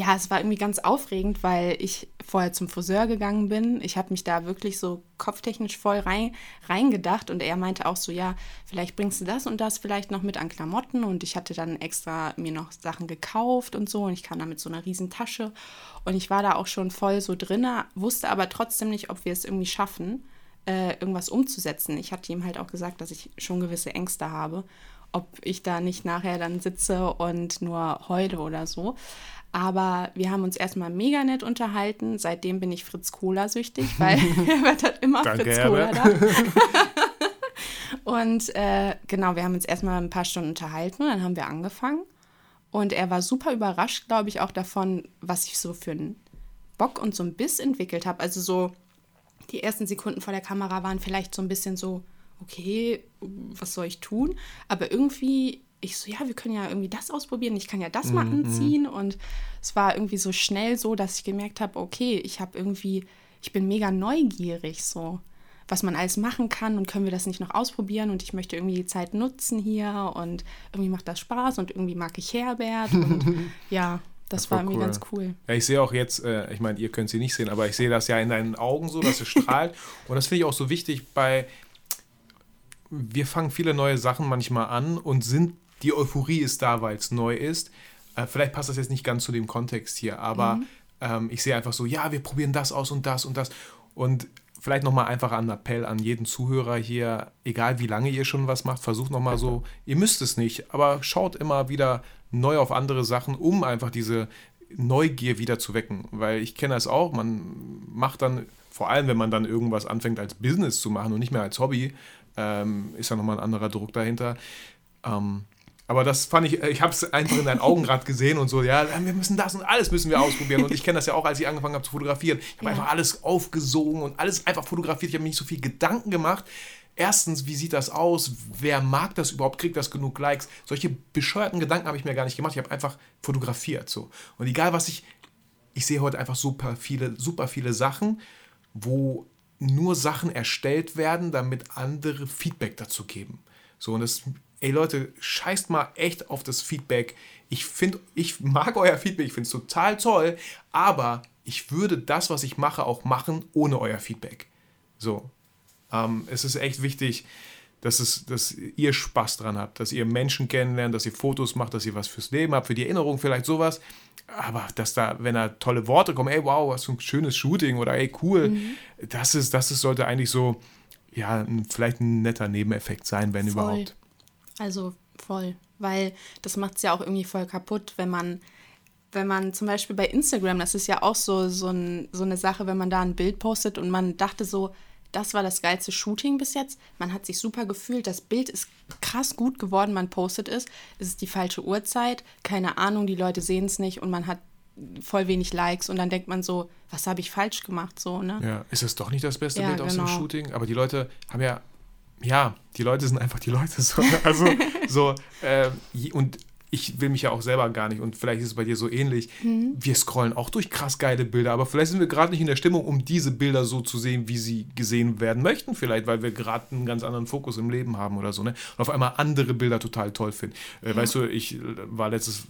ja, es war irgendwie ganz aufregend, weil ich vorher zum Friseur gegangen bin. Ich habe mich da wirklich so kopftechnisch voll rein, reingedacht und er meinte auch so, ja, vielleicht bringst du das und das vielleicht noch mit an Klamotten und ich hatte dann extra mir noch Sachen gekauft und so und ich kam da mit so einer riesen Tasche und ich war da auch schon voll so drin, wusste aber trotzdem nicht, ob wir es irgendwie schaffen, äh, irgendwas umzusetzen. Ich hatte ihm halt auch gesagt, dass ich schon gewisse Ängste habe, ob ich da nicht nachher dann sitze und nur heule oder so. Aber wir haben uns erstmal mega nett unterhalten. Seitdem bin ich Fritz Cola süchtig, weil Herbert hat immer Danke, Fritz Cola da. und äh, genau, wir haben uns erstmal ein paar Stunden unterhalten und dann haben wir angefangen. Und er war super überrascht, glaube ich, auch davon, was ich so für einen Bock und so ein Biss entwickelt habe. Also so die ersten Sekunden vor der Kamera waren vielleicht so ein bisschen so, okay, was soll ich tun? Aber irgendwie ich so, ja, wir können ja irgendwie das ausprobieren, ich kann ja das mal mhm, anziehen. Und es war irgendwie so schnell so, dass ich gemerkt habe, okay, ich habe irgendwie, ich bin mega neugierig so. was man alles machen kann und können wir das nicht noch ausprobieren und ich möchte irgendwie die Zeit nutzen hier und irgendwie macht das Spaß und irgendwie mag ich Herbert und ja, das, das war, irgendwie cool. ganz cool. Ja, ich sehe auch jetzt, äh, ich meine, ihr könnt sie nicht sehen, aber ich sehe das ja in deinen Augen so, dass es strahlt und das finde ich auch so wichtig bei, wir fangen viele neue Sachen manchmal an und sind, die Euphorie ist da, weil es neu ist. Äh, vielleicht passt das jetzt nicht ganz zu dem Kontext hier, aber mhm. ähm, ich sehe einfach so, ja, wir probieren das aus und das und das und vielleicht nochmal einfach ein Appell an jeden Zuhörer hier, egal wie lange ihr schon was macht, versucht nochmal so, ihr müsst es nicht, aber schaut immer wieder neu auf andere Sachen, um einfach diese Neugier wieder zu wecken. Weil ich kenne das auch, man macht dann, vor allem wenn man dann irgendwas anfängt als Business zu machen und nicht mehr als Hobby, ähm, ist da nochmal ein anderer Druck dahinter. Ähm, aber das fand ich, ich habe es einfach in deinen Augen gerade gesehen und so, ja, wir müssen das und alles müssen wir ausprobieren. Und ich kenne das ja auch, als ich angefangen habe zu fotografieren. Ich habe ja. einfach alles aufgesogen und alles einfach fotografiert. Ich habe mir nicht so viel Gedanken gemacht. Erstens, wie sieht das aus? Wer mag das überhaupt? Kriegt das genug Likes? Solche bescheuerten Gedanken habe ich mir gar nicht gemacht. Ich habe einfach fotografiert. So. Und egal was ich, ich sehe heute einfach super viele, super viele Sachen, wo nur Sachen erstellt werden, damit andere Feedback dazu geben. So, und das ey Leute, scheißt mal echt auf das Feedback. Ich finde, ich mag euer Feedback, ich finde es total toll, aber ich würde das, was ich mache, auch machen ohne euer Feedback. So. Ähm, es ist echt wichtig, dass, es, dass ihr Spaß dran habt, dass ihr Menschen kennenlernt, dass ihr Fotos macht, dass ihr was fürs Leben habt, für die Erinnerung vielleicht sowas. Aber dass da, wenn da tolle Worte kommen, ey, wow, was für ein schönes Shooting oder ey, cool, mhm. das ist, das ist, sollte eigentlich so, ja, vielleicht ein netter Nebeneffekt sein, wenn Voll. überhaupt. Also voll, weil das macht es ja auch irgendwie voll kaputt, wenn man, wenn man zum Beispiel bei Instagram, das ist ja auch so, so, ein, so eine Sache, wenn man da ein Bild postet und man dachte so, das war das geilste Shooting bis jetzt. Man hat sich super gefühlt. Das Bild ist krass gut geworden. Man postet es. Es ist die falsche Uhrzeit. Keine Ahnung, die Leute sehen es nicht und man hat voll wenig Likes und dann denkt man so, was habe ich falsch gemacht so, ne? Ja, ist es doch nicht das beste ja, Bild aus genau. dem Shooting? Aber die Leute haben ja ja, die Leute sind einfach die Leute. So, also, so, äh, und ich will mich ja auch selber gar nicht und vielleicht ist es bei dir so ähnlich. Mhm. Wir scrollen auch durch krass geile Bilder, aber vielleicht sind wir gerade nicht in der Stimmung, um diese Bilder so zu sehen, wie sie gesehen werden möchten, vielleicht, weil wir gerade einen ganz anderen Fokus im Leben haben oder so, ne? Und auf einmal andere Bilder total toll finden. Äh, ja. Weißt du, ich äh, war letztes,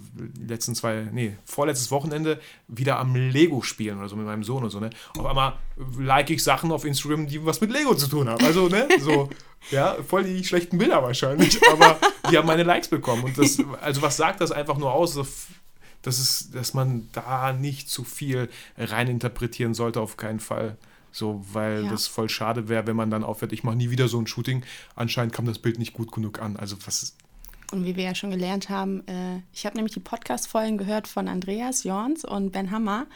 letzten zwei, nee, vorletztes Wochenende wieder am Lego spielen oder so mit meinem Sohn und so, ne? Auf einmal like ich Sachen auf Instagram, die was mit Lego zu tun haben. Also, ne, so. Ja, voll die schlechten Bilder wahrscheinlich, aber die haben meine Likes bekommen. Und das, also was sagt das einfach nur aus? Dass, es, dass man da nicht zu viel reininterpretieren sollte, auf keinen Fall. So, weil ja. das voll schade wäre, wenn man dann aufhört, ich mache nie wieder so ein Shooting. Anscheinend kam das Bild nicht gut genug an. Also was ist. Und wie wir ja schon gelernt haben, äh, ich habe nämlich die Podcast-Folgen gehört von Andreas Jorns und Ben Hammer.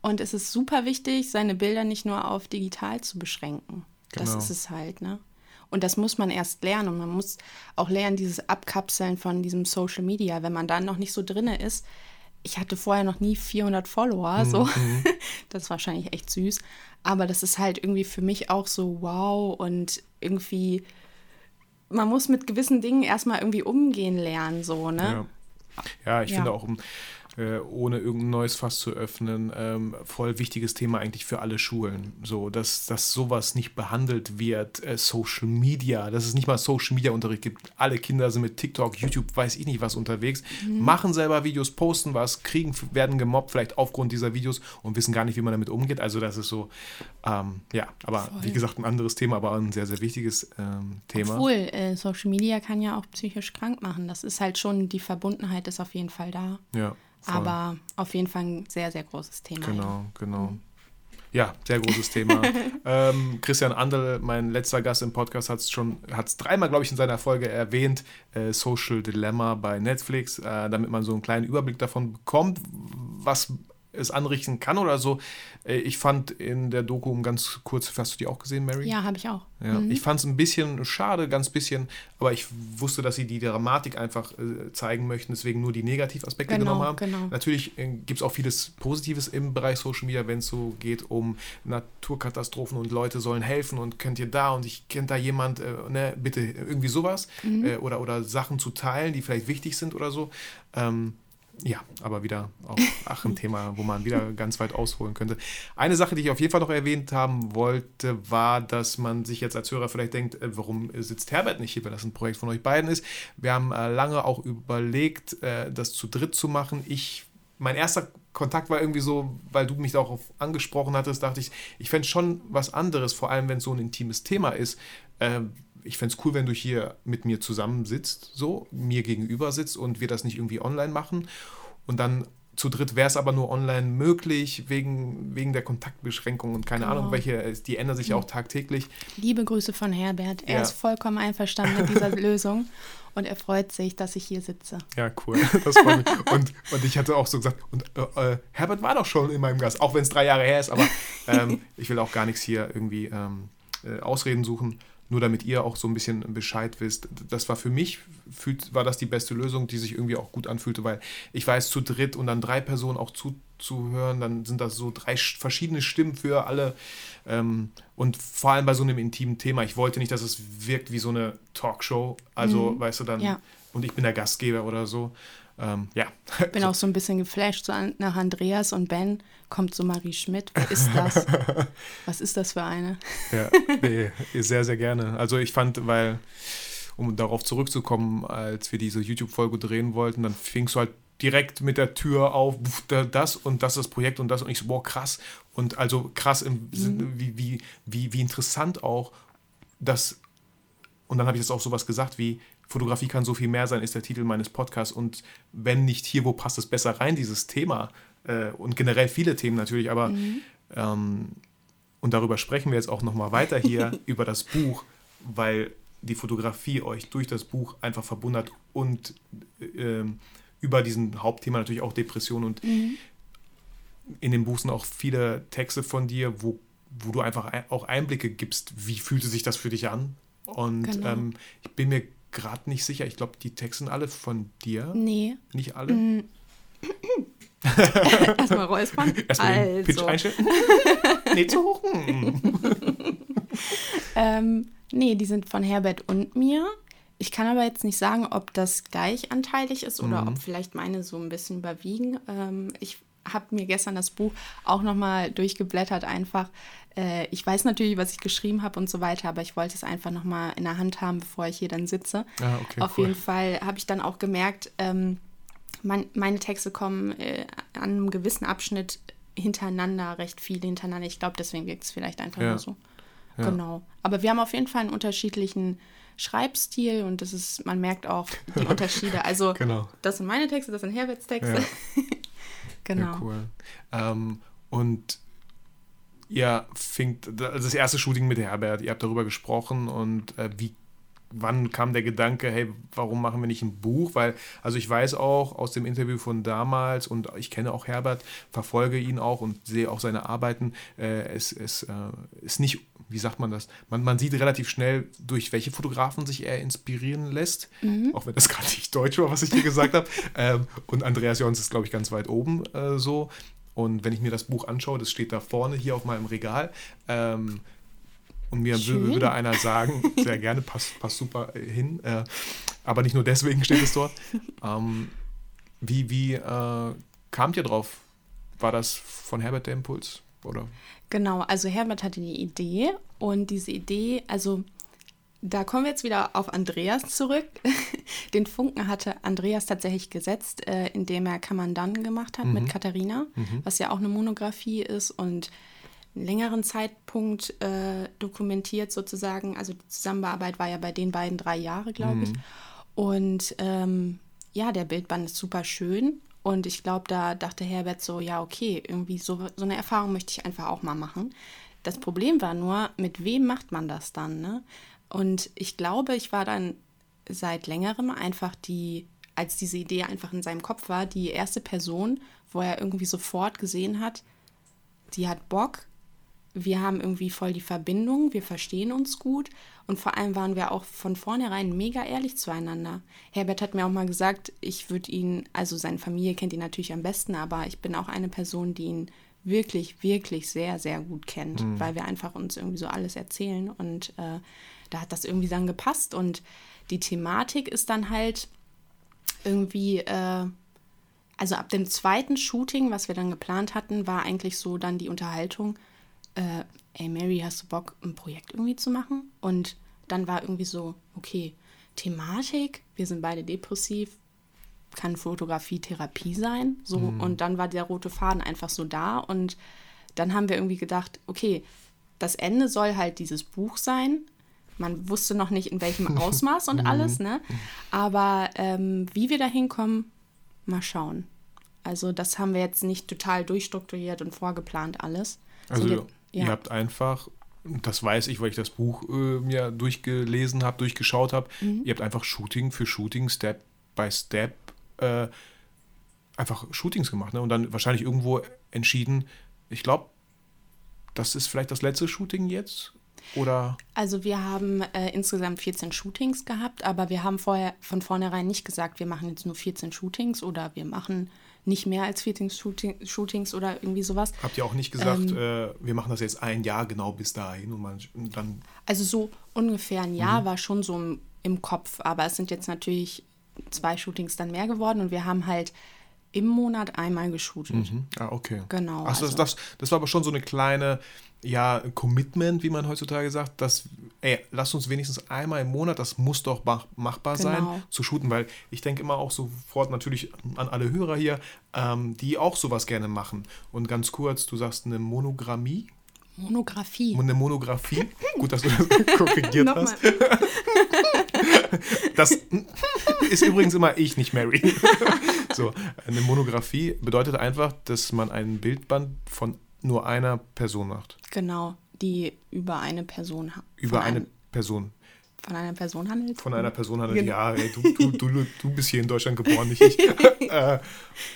Und es ist super wichtig, seine Bilder nicht nur auf digital zu beschränken. Genau. Das ist es halt, ne? Und das muss man erst lernen. Und man muss auch lernen, dieses Abkapseln von diesem Social Media, wenn man da noch nicht so drinne ist. Ich hatte vorher noch nie 400 Follower, so. Mhm. Das ist wahrscheinlich echt süß. Aber das ist halt irgendwie für mich auch so wow und irgendwie, man muss mit gewissen Dingen erstmal irgendwie umgehen lernen, so, ne? Ja, ja ich ja. finde auch, äh, ohne irgendein neues Fass zu öffnen, ähm, voll wichtiges Thema eigentlich für alle Schulen. So, dass, dass sowas nicht behandelt wird, äh, Social Media, dass es nicht mal Social Media Unterricht gibt. Alle Kinder sind mit TikTok, YouTube, weiß ich nicht was unterwegs, mhm. machen selber Videos, posten was, kriegen, werden gemobbt, vielleicht aufgrund dieser Videos und wissen gar nicht, wie man damit umgeht. Also das ist so, ähm, ja, aber voll. wie gesagt, ein anderes Thema, aber ein sehr, sehr wichtiges ähm, Thema. Obwohl, äh, Social Media kann ja auch psychisch krank machen. Das ist halt schon, die Verbundenheit ist auf jeden Fall da. Ja. Voll. Aber auf jeden Fall ein sehr, sehr großes Thema. Genau, ja. genau. Ja, sehr großes Thema. ähm, Christian Anderl, mein letzter Gast im Podcast, hat es schon, hat es dreimal, glaube ich, in seiner Folge erwähnt, äh, Social Dilemma bei Netflix, äh, damit man so einen kleinen Überblick davon bekommt, was es anrichten kann oder so. Äh, ich fand in der Doku ganz kurz, hast du die auch gesehen, Mary? Ja, habe ich auch. Ja, mhm. Ich fand es ein bisschen schade, ganz bisschen, aber ich wusste, dass sie die Dramatik einfach äh, zeigen möchten, deswegen nur die Negativaspekte genau, genommen haben. Genau. Natürlich äh, gibt es auch vieles Positives im Bereich Social Media, wenn es so geht um Naturkatastrophen und Leute sollen helfen und könnt ihr da und ich kennt da jemand, äh, ne, bitte irgendwie sowas mhm. Oder, oder Sachen zu teilen, die vielleicht wichtig sind oder so. Ähm, ja, aber wieder auch ach, ein Thema, wo man wieder ganz weit ausholen könnte. Eine Sache, die ich auf jeden Fall noch erwähnt haben wollte, war, dass man sich jetzt als Hörer vielleicht denkt, äh, warum sitzt Herbert nicht hier, wenn das ein Projekt von euch beiden ist. Wir haben äh, lange auch überlegt, äh, das zu dritt zu machen. Ich, mein erster Kontakt war irgendwie so, weil du mich darauf angesprochen hattest, dachte ich, ich fände schon was anderes, vor allem wenn es so ein intimes Thema ist. Ich fände es cool, wenn du hier mit mir zusammensitzt, so, mir gegenüber sitzt und wir das nicht irgendwie online machen. Und dann zu dritt wäre es aber nur online möglich, wegen, wegen der Kontaktbeschränkung und keine genau. Ahnung, welche, die ändern sich ja auch tagtäglich. Liebe Grüße von Herbert. Er ja. ist vollkommen einverstanden mit dieser Lösung und er freut sich, dass ich hier sitze. Ja, cool. Das freut mich. Und, und ich hatte auch so gesagt, und äh, äh Herbert war doch schon in meinem Gast, auch wenn es drei Jahre her ist, aber ähm, ich will auch gar nichts hier irgendwie ähm, äh, Ausreden suchen nur damit ihr auch so ein bisschen Bescheid wisst. Das war für mich, fühlt, war das die beste Lösung, die sich irgendwie auch gut anfühlte, weil ich weiß, zu dritt und dann drei Personen auch zuzuhören, dann sind das so drei verschiedene Stimmen für alle. Ähm, und vor allem bei so einem intimen Thema. Ich wollte nicht, dass es wirkt wie so eine Talkshow. Also, mhm. weißt du, dann, ja. und ich bin der Gastgeber oder so. Ähm, ja. Ich bin auch so ein bisschen geflasht. So nach Andreas und Ben kommt so Marie Schmidt. Wer ist das? Was ist das für eine? ja, nee, sehr, sehr gerne. Also ich fand, weil, um darauf zurückzukommen, als wir diese YouTube-Folge drehen wollten, dann fingst du halt direkt mit der Tür auf, das und das ist das Projekt und das und ich so, boah, krass. Und also krass im mhm. wie, wie, wie, wie interessant auch, dass, und dann habe ich jetzt auch sowas gesagt wie, Fotografie kann so viel mehr sein, ist der Titel meines Podcasts. Und wenn nicht hier, wo passt es besser rein, dieses Thema? Äh, und generell viele Themen natürlich, aber mhm. ähm, und darüber sprechen wir jetzt auch nochmal weiter hier über das Buch, weil die Fotografie euch durch das Buch einfach verbunden hat und äh, über diesen Hauptthema natürlich auch Depression und mhm. in dem Buch sind auch viele Texte von dir, wo, wo du einfach auch Einblicke gibst, wie fühlte sich das für dich an? Und genau. ähm, ich bin mir gerade nicht sicher. Ich glaube, die Texte sind alle von dir. Nee. Nicht alle? Mm. Erstmal räuspern. Erstmal also. Pitch einstellen. nicht zu hoch. ähm, nee, die sind von Herbert und mir. Ich kann aber jetzt nicht sagen, ob das gleichanteilig ist oder mhm. ob vielleicht meine so ein bisschen überwiegen. Ähm, ich habe mir gestern das Buch auch nochmal durchgeblättert, einfach. Äh, ich weiß natürlich, was ich geschrieben habe und so weiter, aber ich wollte es einfach nochmal in der Hand haben, bevor ich hier dann sitze. Ah, okay, Auf cool. jeden Fall habe ich dann auch gemerkt, ähm, mein, meine Texte kommen äh, an einem gewissen Abschnitt hintereinander, recht viele hintereinander. Ich glaube, deswegen wirkt es vielleicht einfach ja. nur so. Ja. Genau. Aber wir haben auf jeden Fall einen unterschiedlichen Schreibstil und das ist, man merkt auch die Unterschiede. Also, genau. das sind meine Texte, das sind Herberts Texte. Ja. Genau. Ja, cool. Ähm, und ihr fingt, also das erste Shooting mit Herbert, ihr habt darüber gesprochen und äh, wie wann kam der Gedanke, hey, warum machen wir nicht ein Buch? Weil, also ich weiß auch aus dem Interview von damals und ich kenne auch Herbert, verfolge ihn auch und sehe auch seine Arbeiten. Äh, es, es äh, ist nicht, wie sagt man das? Man, man sieht relativ schnell, durch welche Fotografen sich er inspirieren lässt, mhm. auch wenn das gerade nicht deutsch war, was ich hier gesagt habe. Ähm, und Andreas Jons ist, glaube ich, ganz weit oben äh, so. Und wenn ich mir das Buch anschaue, das steht da vorne hier auf meinem Regal. Ähm, und mir Schön. würde einer sagen, sehr gerne, passt, passt super hin. Äh, aber nicht nur deswegen steht es dort. Ähm, wie wie äh, kamt ihr drauf? War das von Herbert der Impuls? Oder? Genau, also Herbert hatte die Idee und diese Idee, also da kommen wir jetzt wieder auf Andreas zurück. Den Funken hatte Andreas tatsächlich gesetzt, äh, indem er Kammandan gemacht hat mhm. mit Katharina, mhm. was ja auch eine Monographie ist und einen längeren Zeitpunkt äh, dokumentiert sozusagen. Also die Zusammenarbeit war ja bei den beiden drei Jahre, glaube mhm. ich. Und ähm, ja, der Bildband ist super schön. Und ich glaube, da dachte Herbert so, ja, okay, irgendwie so, so eine Erfahrung möchte ich einfach auch mal machen. Das Problem war nur, mit wem macht man das dann? Ne? Und ich glaube, ich war dann seit längerem einfach die, als diese Idee einfach in seinem Kopf war, die erste Person, wo er irgendwie sofort gesehen hat, die hat Bock, wir haben irgendwie voll die Verbindung, wir verstehen uns gut und vor allem waren wir auch von vornherein mega ehrlich zueinander. Herbert hat mir auch mal gesagt, ich würde ihn, also seine Familie kennt ihn natürlich am besten, aber ich bin auch eine Person, die ihn wirklich, wirklich sehr, sehr gut kennt, mhm. weil wir einfach uns irgendwie so alles erzählen und äh, da hat das irgendwie dann gepasst und die Thematik ist dann halt irgendwie äh, Also ab dem zweiten Shooting, was wir dann geplant hatten, war eigentlich so dann die Unterhaltung, äh, ey Mary, hast du Bock, ein Projekt irgendwie zu machen? Und dann war irgendwie so, okay, Thematik, wir sind beide depressiv, kann Fotografie Therapie sein? So, Mhm. und dann war der rote Faden einfach so da und dann haben wir irgendwie gedacht, okay, das Ende soll halt dieses Buch sein. Man wusste noch nicht, in welchem Ausmaß und alles, ne? Aber ähm, wie wir da hinkommen, mal schauen. Also, das haben wir jetzt nicht total durchstrukturiert und vorgeplant alles. Also wir- ihr habt einfach, das weiß ich, weil ich das Buch äh, mir durchgelesen habe, durchgeschaut habe, Mhm. ihr habt einfach Shooting für Shooting, Step by Step, äh, einfach Shootings gemacht ne? und dann wahrscheinlich irgendwo entschieden, ich glaube, das ist vielleicht das letzte Shooting jetzt oder Also wir haben äh, insgesamt 14 Shootings gehabt, aber wir haben vorher von vornherein nicht gesagt, wir machen jetzt nur 14 Shootings oder wir machen nicht mehr als 14 Shooting, Shootings oder irgendwie sowas. habt ihr auch nicht gesagt, Ähm. äh, wir machen das jetzt ein Jahr genau bis dahin und, man, und dann Also so ungefähr ein Mhm. Jahr war schon so im, im Kopf, aber es sind jetzt natürlich zwei Shootings dann mehr geworden und wir haben halt im Monat einmal geshootet. Mhm. Ah, okay. Genau, Ach, das, also- das, das war aber schon so eine kleine, ja, Commitment, wie man heutzutage sagt, dass, ey, lasst uns wenigstens einmal im Monat, das muss doch mach, machbar Genau. sein, zu shooten, weil ich denke immer auch sofort natürlich an alle Hörer hier, ähm, die auch sowas gerne machen. Und ganz kurz, du sagst eine Monogrammie, Monographie. eine Monographie. Gut, dass du das korrigiert hast. Das ist übrigens immer ich, nicht Mary. So, eine Monographie bedeutet einfach, dass man ein Bildband von nur einer Person macht. Genau, die über eine Person Über eine einem- Person. von einer Person handelt. Von einer Person handelt. Genau. Ja, ey, du, du, du, du bist hier in Deutschland geboren, nicht ich. äh,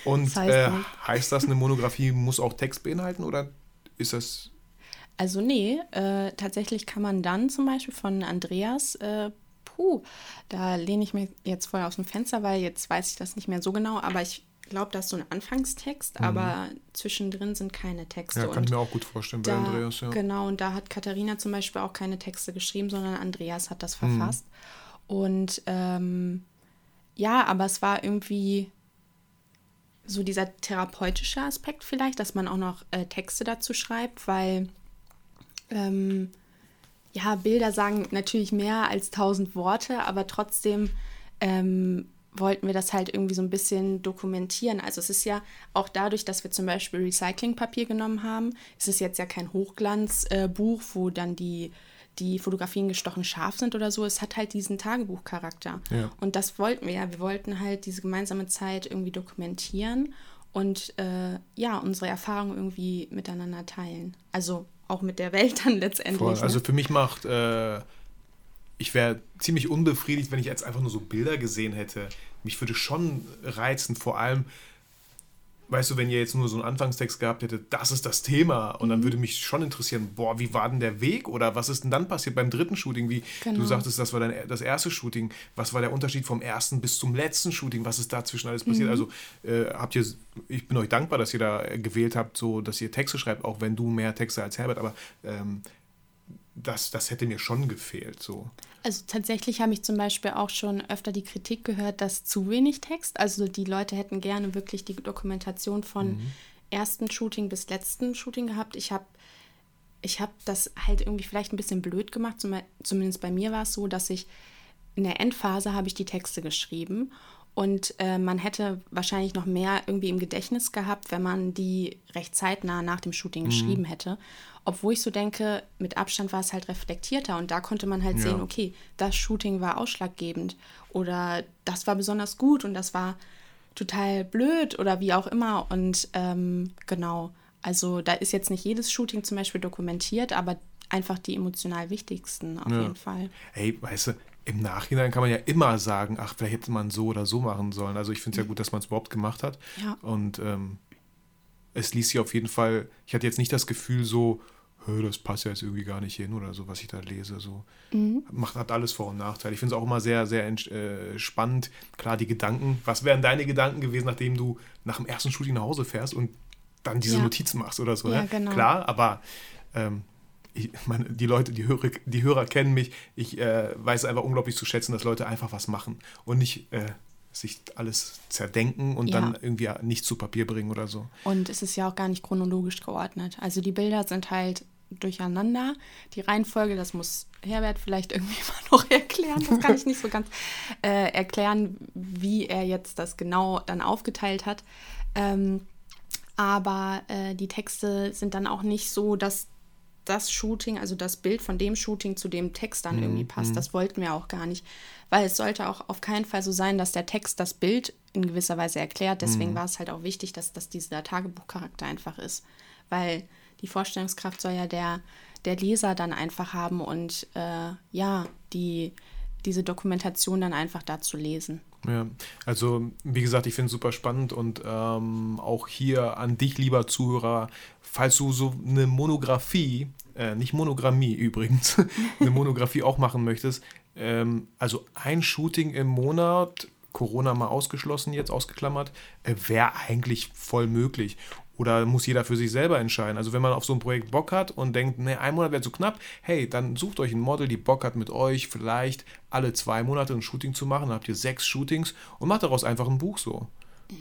und Das heißt äh, heißt das, eine Monographie muss auch Text beinhalten oder ist das. Also nee, äh, tatsächlich kann man dann zum Beispiel von Andreas, äh, puh, da lehne ich mich jetzt voll aus dem Fenster, weil jetzt weiß ich das nicht mehr so genau, aber ich glaube, da ist so ein Anfangstext, aber zwischendrin sind keine Texte. Mhm. Ja, kann und ich mir auch gut vorstellen bei da, Andreas. Ja. Genau, und da hat Katharina zum Beispiel auch keine Texte geschrieben, sondern Andreas hat Mhm. das verfasst. Und ähm, ja, aber es war irgendwie so dieser therapeutische Aspekt vielleicht, dass man auch noch äh, Texte dazu schreibt, weil ähm, ja, Bilder sagen natürlich mehr als tausend Worte, aber trotzdem ähm, wollten wir das halt irgendwie so ein bisschen dokumentieren. Also es ist ja auch dadurch, dass wir zum Beispiel Recyclingpapier genommen haben, ist es jetzt ja kein Hochglanzbuch, äh, wo dann die, die Fotografien gestochen scharf sind oder so. Es hat halt diesen Tagebuchcharakter. Ja. Und das wollten wir ja. Wir wollten halt diese gemeinsame Zeit irgendwie dokumentieren und äh, ja, unsere Erfahrungen irgendwie miteinander teilen. Also auch mit der Welt dann letztendlich. Voll. ne? Also für mich macht, äh, ich wäre ziemlich unbefriedigt, wenn ich jetzt einfach nur so Bilder gesehen hätte. Mich würde schon reizen, vor allem, weißt du, wenn ihr jetzt nur so einen Anfangstext gehabt hättet, das ist das Thema. Und Mhm. dann würde mich schon interessieren, boah, wie war denn der Weg? Oder was ist denn dann passiert beim dritten Shooting? Wie Genau. du sagtest, das war dein, das erste Shooting. Was war der Unterschied vom ersten bis zum letzten Shooting? Was ist dazwischen alles Mhm. passiert? Also äh, habt ihr, ich bin euch dankbar, dass ihr da äh, gewählt habt, so dass ihr Texte schreibt, auch wenn du mehr Texte als Herbert, aber ähm, das, das hätte mir schon gefehlt. So. Also tatsächlich habe ich zum Beispiel auch schon öfter die Kritik gehört, dass zu wenig Text, also die Leute hätten gerne wirklich die Dokumentation von ersten Shooting bis letzten Shooting gehabt. Ich habe ich hab das halt irgendwie vielleicht ein bisschen blöd gemacht, zum, zumindest bei mir war es so, dass ich in der Endphase habe ich die Texte geschrieben und äh, man hätte wahrscheinlich noch mehr irgendwie im Gedächtnis gehabt, wenn man die recht zeitnah nach dem Shooting geschrieben hätte. Obwohl ich so denke, mit Abstand war es halt reflektierter und da konnte man halt Ja. sehen, okay, das Shooting war ausschlaggebend oder das war besonders gut und das war total blöd oder wie auch immer. Und ähm, genau, also da ist jetzt nicht jedes Shooting zum Beispiel dokumentiert, aber einfach die emotional wichtigsten auf Ja. jeden Fall. Hey, weißt du, im Nachhinein kann man ja immer sagen, ach, vielleicht hätte man so oder so machen sollen. Also ich finde es ja gut, dass man es überhaupt gemacht hat. Ja. Und ähm, es ließ sich auf jeden Fall, ich hatte jetzt nicht das Gefühl so, "Hö, das passt ja jetzt irgendwie gar nicht hin oder so, was ich da lese. So. Macht, hat alles Vor- und Nachteile. Ich finde es auch immer sehr, sehr äh, spannend. Klar, die Gedanken. Was wären deine Gedanken gewesen, nachdem du nach dem ersten Shooting nach Hause fährst und dann diese Ja. Notizen machst oder so? Ja, ne? genau. Klar, aber ähm, ich meine, die Leute, die Hörer, die Hörer kennen mich. Ich äh, weiß einfach unglaublich zu schätzen, dass Leute einfach was machen und nicht äh, sich alles zerdenken und Ja. dann irgendwie nicht zu Papier bringen oder so. Und es ist ja auch gar nicht chronologisch geordnet. Also die Bilder sind halt durcheinander. Die Reihenfolge, das muss Herbert vielleicht irgendwie mal noch erklären. Das kann ich nicht so ganz äh, erklären, wie er jetzt das genau dann aufgeteilt hat. Ähm, aber äh, die Texte sind dann auch nicht so, dass das Shooting, also das Bild von dem Shooting zu dem Text dann irgendwie passt. Das wollten wir auch gar nicht. Weil es sollte auch auf keinen Fall so sein, dass der Text das Bild in gewisser Weise erklärt. Deswegen war es halt auch wichtig, dass, dass dieser Tagebuchcharakter einfach ist. Weil die Vorstellungskraft soll ja der, der Leser dann einfach haben und äh, ja, die, diese Dokumentation dann einfach dazu lesen. Ja, also wie gesagt, ich finde es super spannend und ähm, auch hier an dich, lieber Zuhörer, falls du so eine Monographie, äh, nicht Monogrammie übrigens, eine Monographie auch machen möchtest, ähm, also ein Shooting im Monat, Corona mal ausgeschlossen jetzt, ausgeklammert, äh, wäre eigentlich voll möglich. Oder muss jeder für sich selber entscheiden? Also wenn man auf so ein Projekt Bock hat und denkt, ne, ein Monat wäre zu knapp, hey, dann sucht euch ein Model, die Bock hat mit euch vielleicht alle zwei Monate ein Shooting zu machen, dann habt ihr sechs Shootings und macht daraus einfach ein Buch so.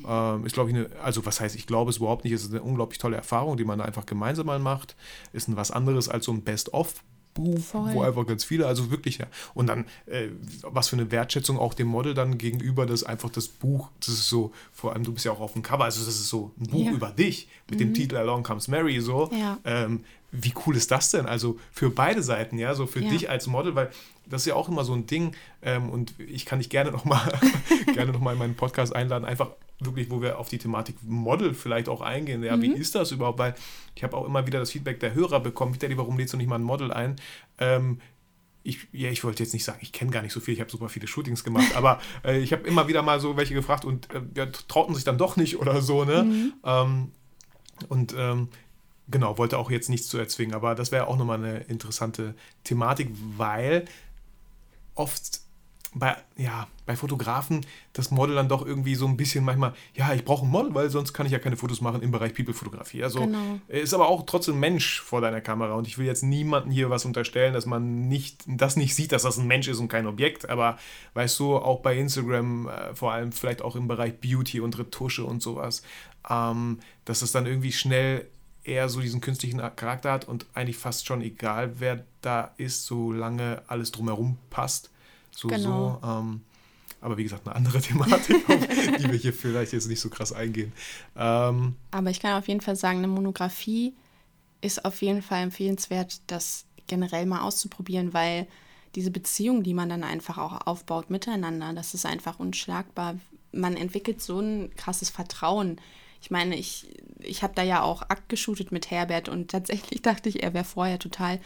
Ähm, ist, glaube ich, eine, also was heißt, ich glaube es überhaupt nicht, es ist eine unglaublich tolle Erfahrung, die man da einfach gemeinsam mal macht. Ist ein was anderes als so ein Best-of. Buch, Voll. wo einfach ganz viele, also wirklich, ja. Und dann, äh, was für eine Wertschätzung auch dem Model dann gegenüber, dass einfach das Buch, das ist so, vor allem du bist ja auch auf dem Cover, also das ist so ein Buch Ja. über dich mit dem Titel Along Comes Mary, so. Ja. Ähm, wie cool ist das denn? Also für beide Seiten, ja, so für Ja. dich als Model, weil das ist ja auch immer so ein Ding ähm, und ich kann dich gerne nochmal gerne noch mal in meinen Podcast einladen, einfach wirklich, wo wir auf die Thematik Model vielleicht auch eingehen. Ja, wie ist das überhaupt? Weil ich habe auch immer wieder das Feedback der Hörer bekommen, Vitali, warum lädst du nicht mal ein Model ein? Ähm, ich, ja, ich wollte jetzt nicht sagen, ich kenne gar nicht so viel, ich habe super viele Shootings gemacht, aber äh, ich habe immer wieder mal so welche gefragt und äh, ja, trauten sich dann doch nicht oder so, ne? Ähm, und ähm, genau, wollte auch jetzt nichts zu erzwingen, aber das wäre auch nochmal eine interessante Thematik, weil oft bei, ja, bei Fotografen das Model dann doch irgendwie so ein bisschen manchmal, ja, ich brauche ein Model, weil sonst kann ich ja keine Fotos machen im Bereich People-Fotografie. Also Genau. ist aber auch trotzdem Mensch vor deiner Kamera und ich will jetzt niemandem hier was unterstellen, dass man nicht, das nicht sieht, dass das ein Mensch ist und kein Objekt, aber weißt du, auch bei Instagram, äh, vor allem vielleicht auch im Bereich Beauty und Retusche und sowas, ähm, dass es dann irgendwie schnell eher so diesen künstlichen Charakter hat und eigentlich fast schon egal, wer da ist, solange alles drumherum passt. So, Genau. so. Ähm, aber wie gesagt, eine andere Thematik, auf die wir hier vielleicht jetzt nicht so krass eingehen. Ähm, Aber ich kann auf jeden Fall sagen, eine Monographie ist auf jeden Fall empfehlenswert, das generell mal auszuprobieren, weil diese Beziehung, die man dann einfach auch aufbaut miteinander, das ist einfach unschlagbar. Man entwickelt so ein krasses Vertrauen. Ich meine, ich, ich habe da ja auch Akt geshootet mit Herbert und tatsächlich dachte ich, er wäre vorher total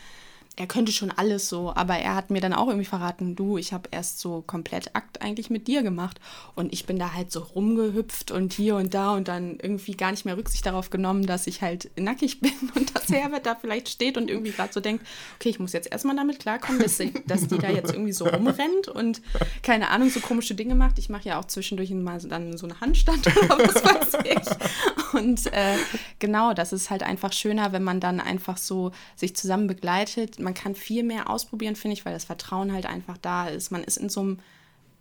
er könnte schon alles so, aber er hat mir dann auch irgendwie verraten, du, ich habe erst so komplett Akt eigentlich mit dir gemacht und ich bin da halt so rumgehüpft und hier und da und dann irgendwie gar nicht mehr Rücksicht darauf genommen, dass ich halt nackig bin und dass Herbert da vielleicht steht und irgendwie gerade so denkt, okay, ich muss jetzt erstmal damit klarkommen, dass, sie, dass die da jetzt irgendwie so rumrennt und keine Ahnung, so komische Dinge macht. Ich mache ja auch zwischendurch mal dann so einen Handstand oder was weiß ich. Und äh, genau, das ist halt einfach schöner, wenn man dann einfach so sich zusammen begleitet. Man kann viel mehr ausprobieren, finde ich, weil das Vertrauen halt einfach da ist. Man ist in so einem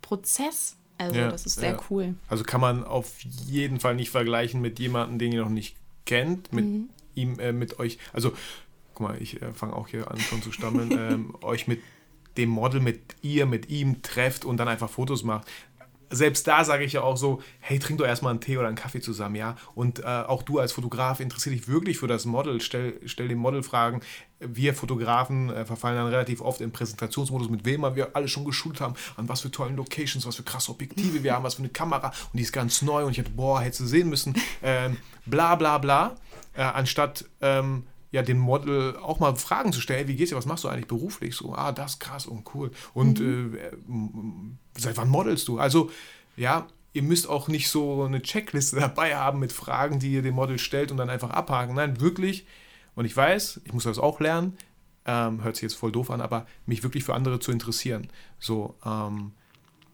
Prozess. Also Ja, das ist sehr ja. cool. Also kann man auf jeden Fall nicht vergleichen mit jemandem, den ihr noch nicht kennt, mit Mhm. ihm, äh, mit euch. Also, guck mal, ich äh, fange auch hier an schon zu stammeln, ähm, euch mit dem Model, mit ihr, mit ihm trefft und dann einfach Fotos macht. Selbst da sage ich ja auch so, hey, trink doch erstmal einen Tee oder einen Kaffee zusammen, ja. Und äh, auch du als Fotograf interessier dich wirklich für das Model, stell, stell dem Model Fragen. Wir Fotografen äh, verfallen dann relativ oft in Präsentationsmodus, mit wem wir alle schon geschult haben, an was für tollen Locations, was für krasse Objektive wir haben, was für eine Kamera und die ist ganz neu und ich hätte, boah, hättest du sehen müssen, ähm, bla bla bla, äh, anstatt ähm, ja, dem Model auch mal Fragen zu stellen, wie geht's dir, was machst du eigentlich beruflich? So, ah, das ist krass und cool. Und äh, m- seit wann modelst du? Also, ja, ihr müsst auch nicht so eine Checkliste dabei haben mit Fragen, die ihr dem Model stellt und dann einfach abhaken. Nein, wirklich. Und ich weiß, ich muss das auch lernen. Ähm, hört sich jetzt voll doof an, aber mich wirklich für andere zu interessieren. So, ähm,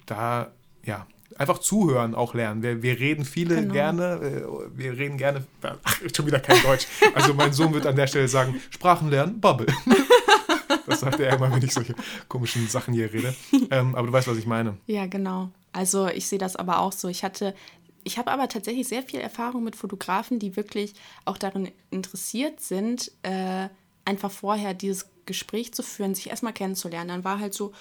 da, ja, einfach zuhören auch lernen. Wir, wir reden viele Genau. gerne, äh, wir reden gerne, ach, schon wieder kein Deutsch. Also mein Sohn wird an der Stelle sagen, Sprachen lernen, Bubble. Das sagt er immer, wenn ich solche komischen Sachen hier rede. Ähm, aber du weißt, was ich meine. Ja, genau. Also ich sehe das aber auch so. Ich hatte, ich habe aber tatsächlich sehr viel Erfahrung mit Fotografen, die wirklich auch darin interessiert sind, äh, einfach vorher dieses Gespräch zu führen, sich erstmal kennenzulernen. Dann war halt so,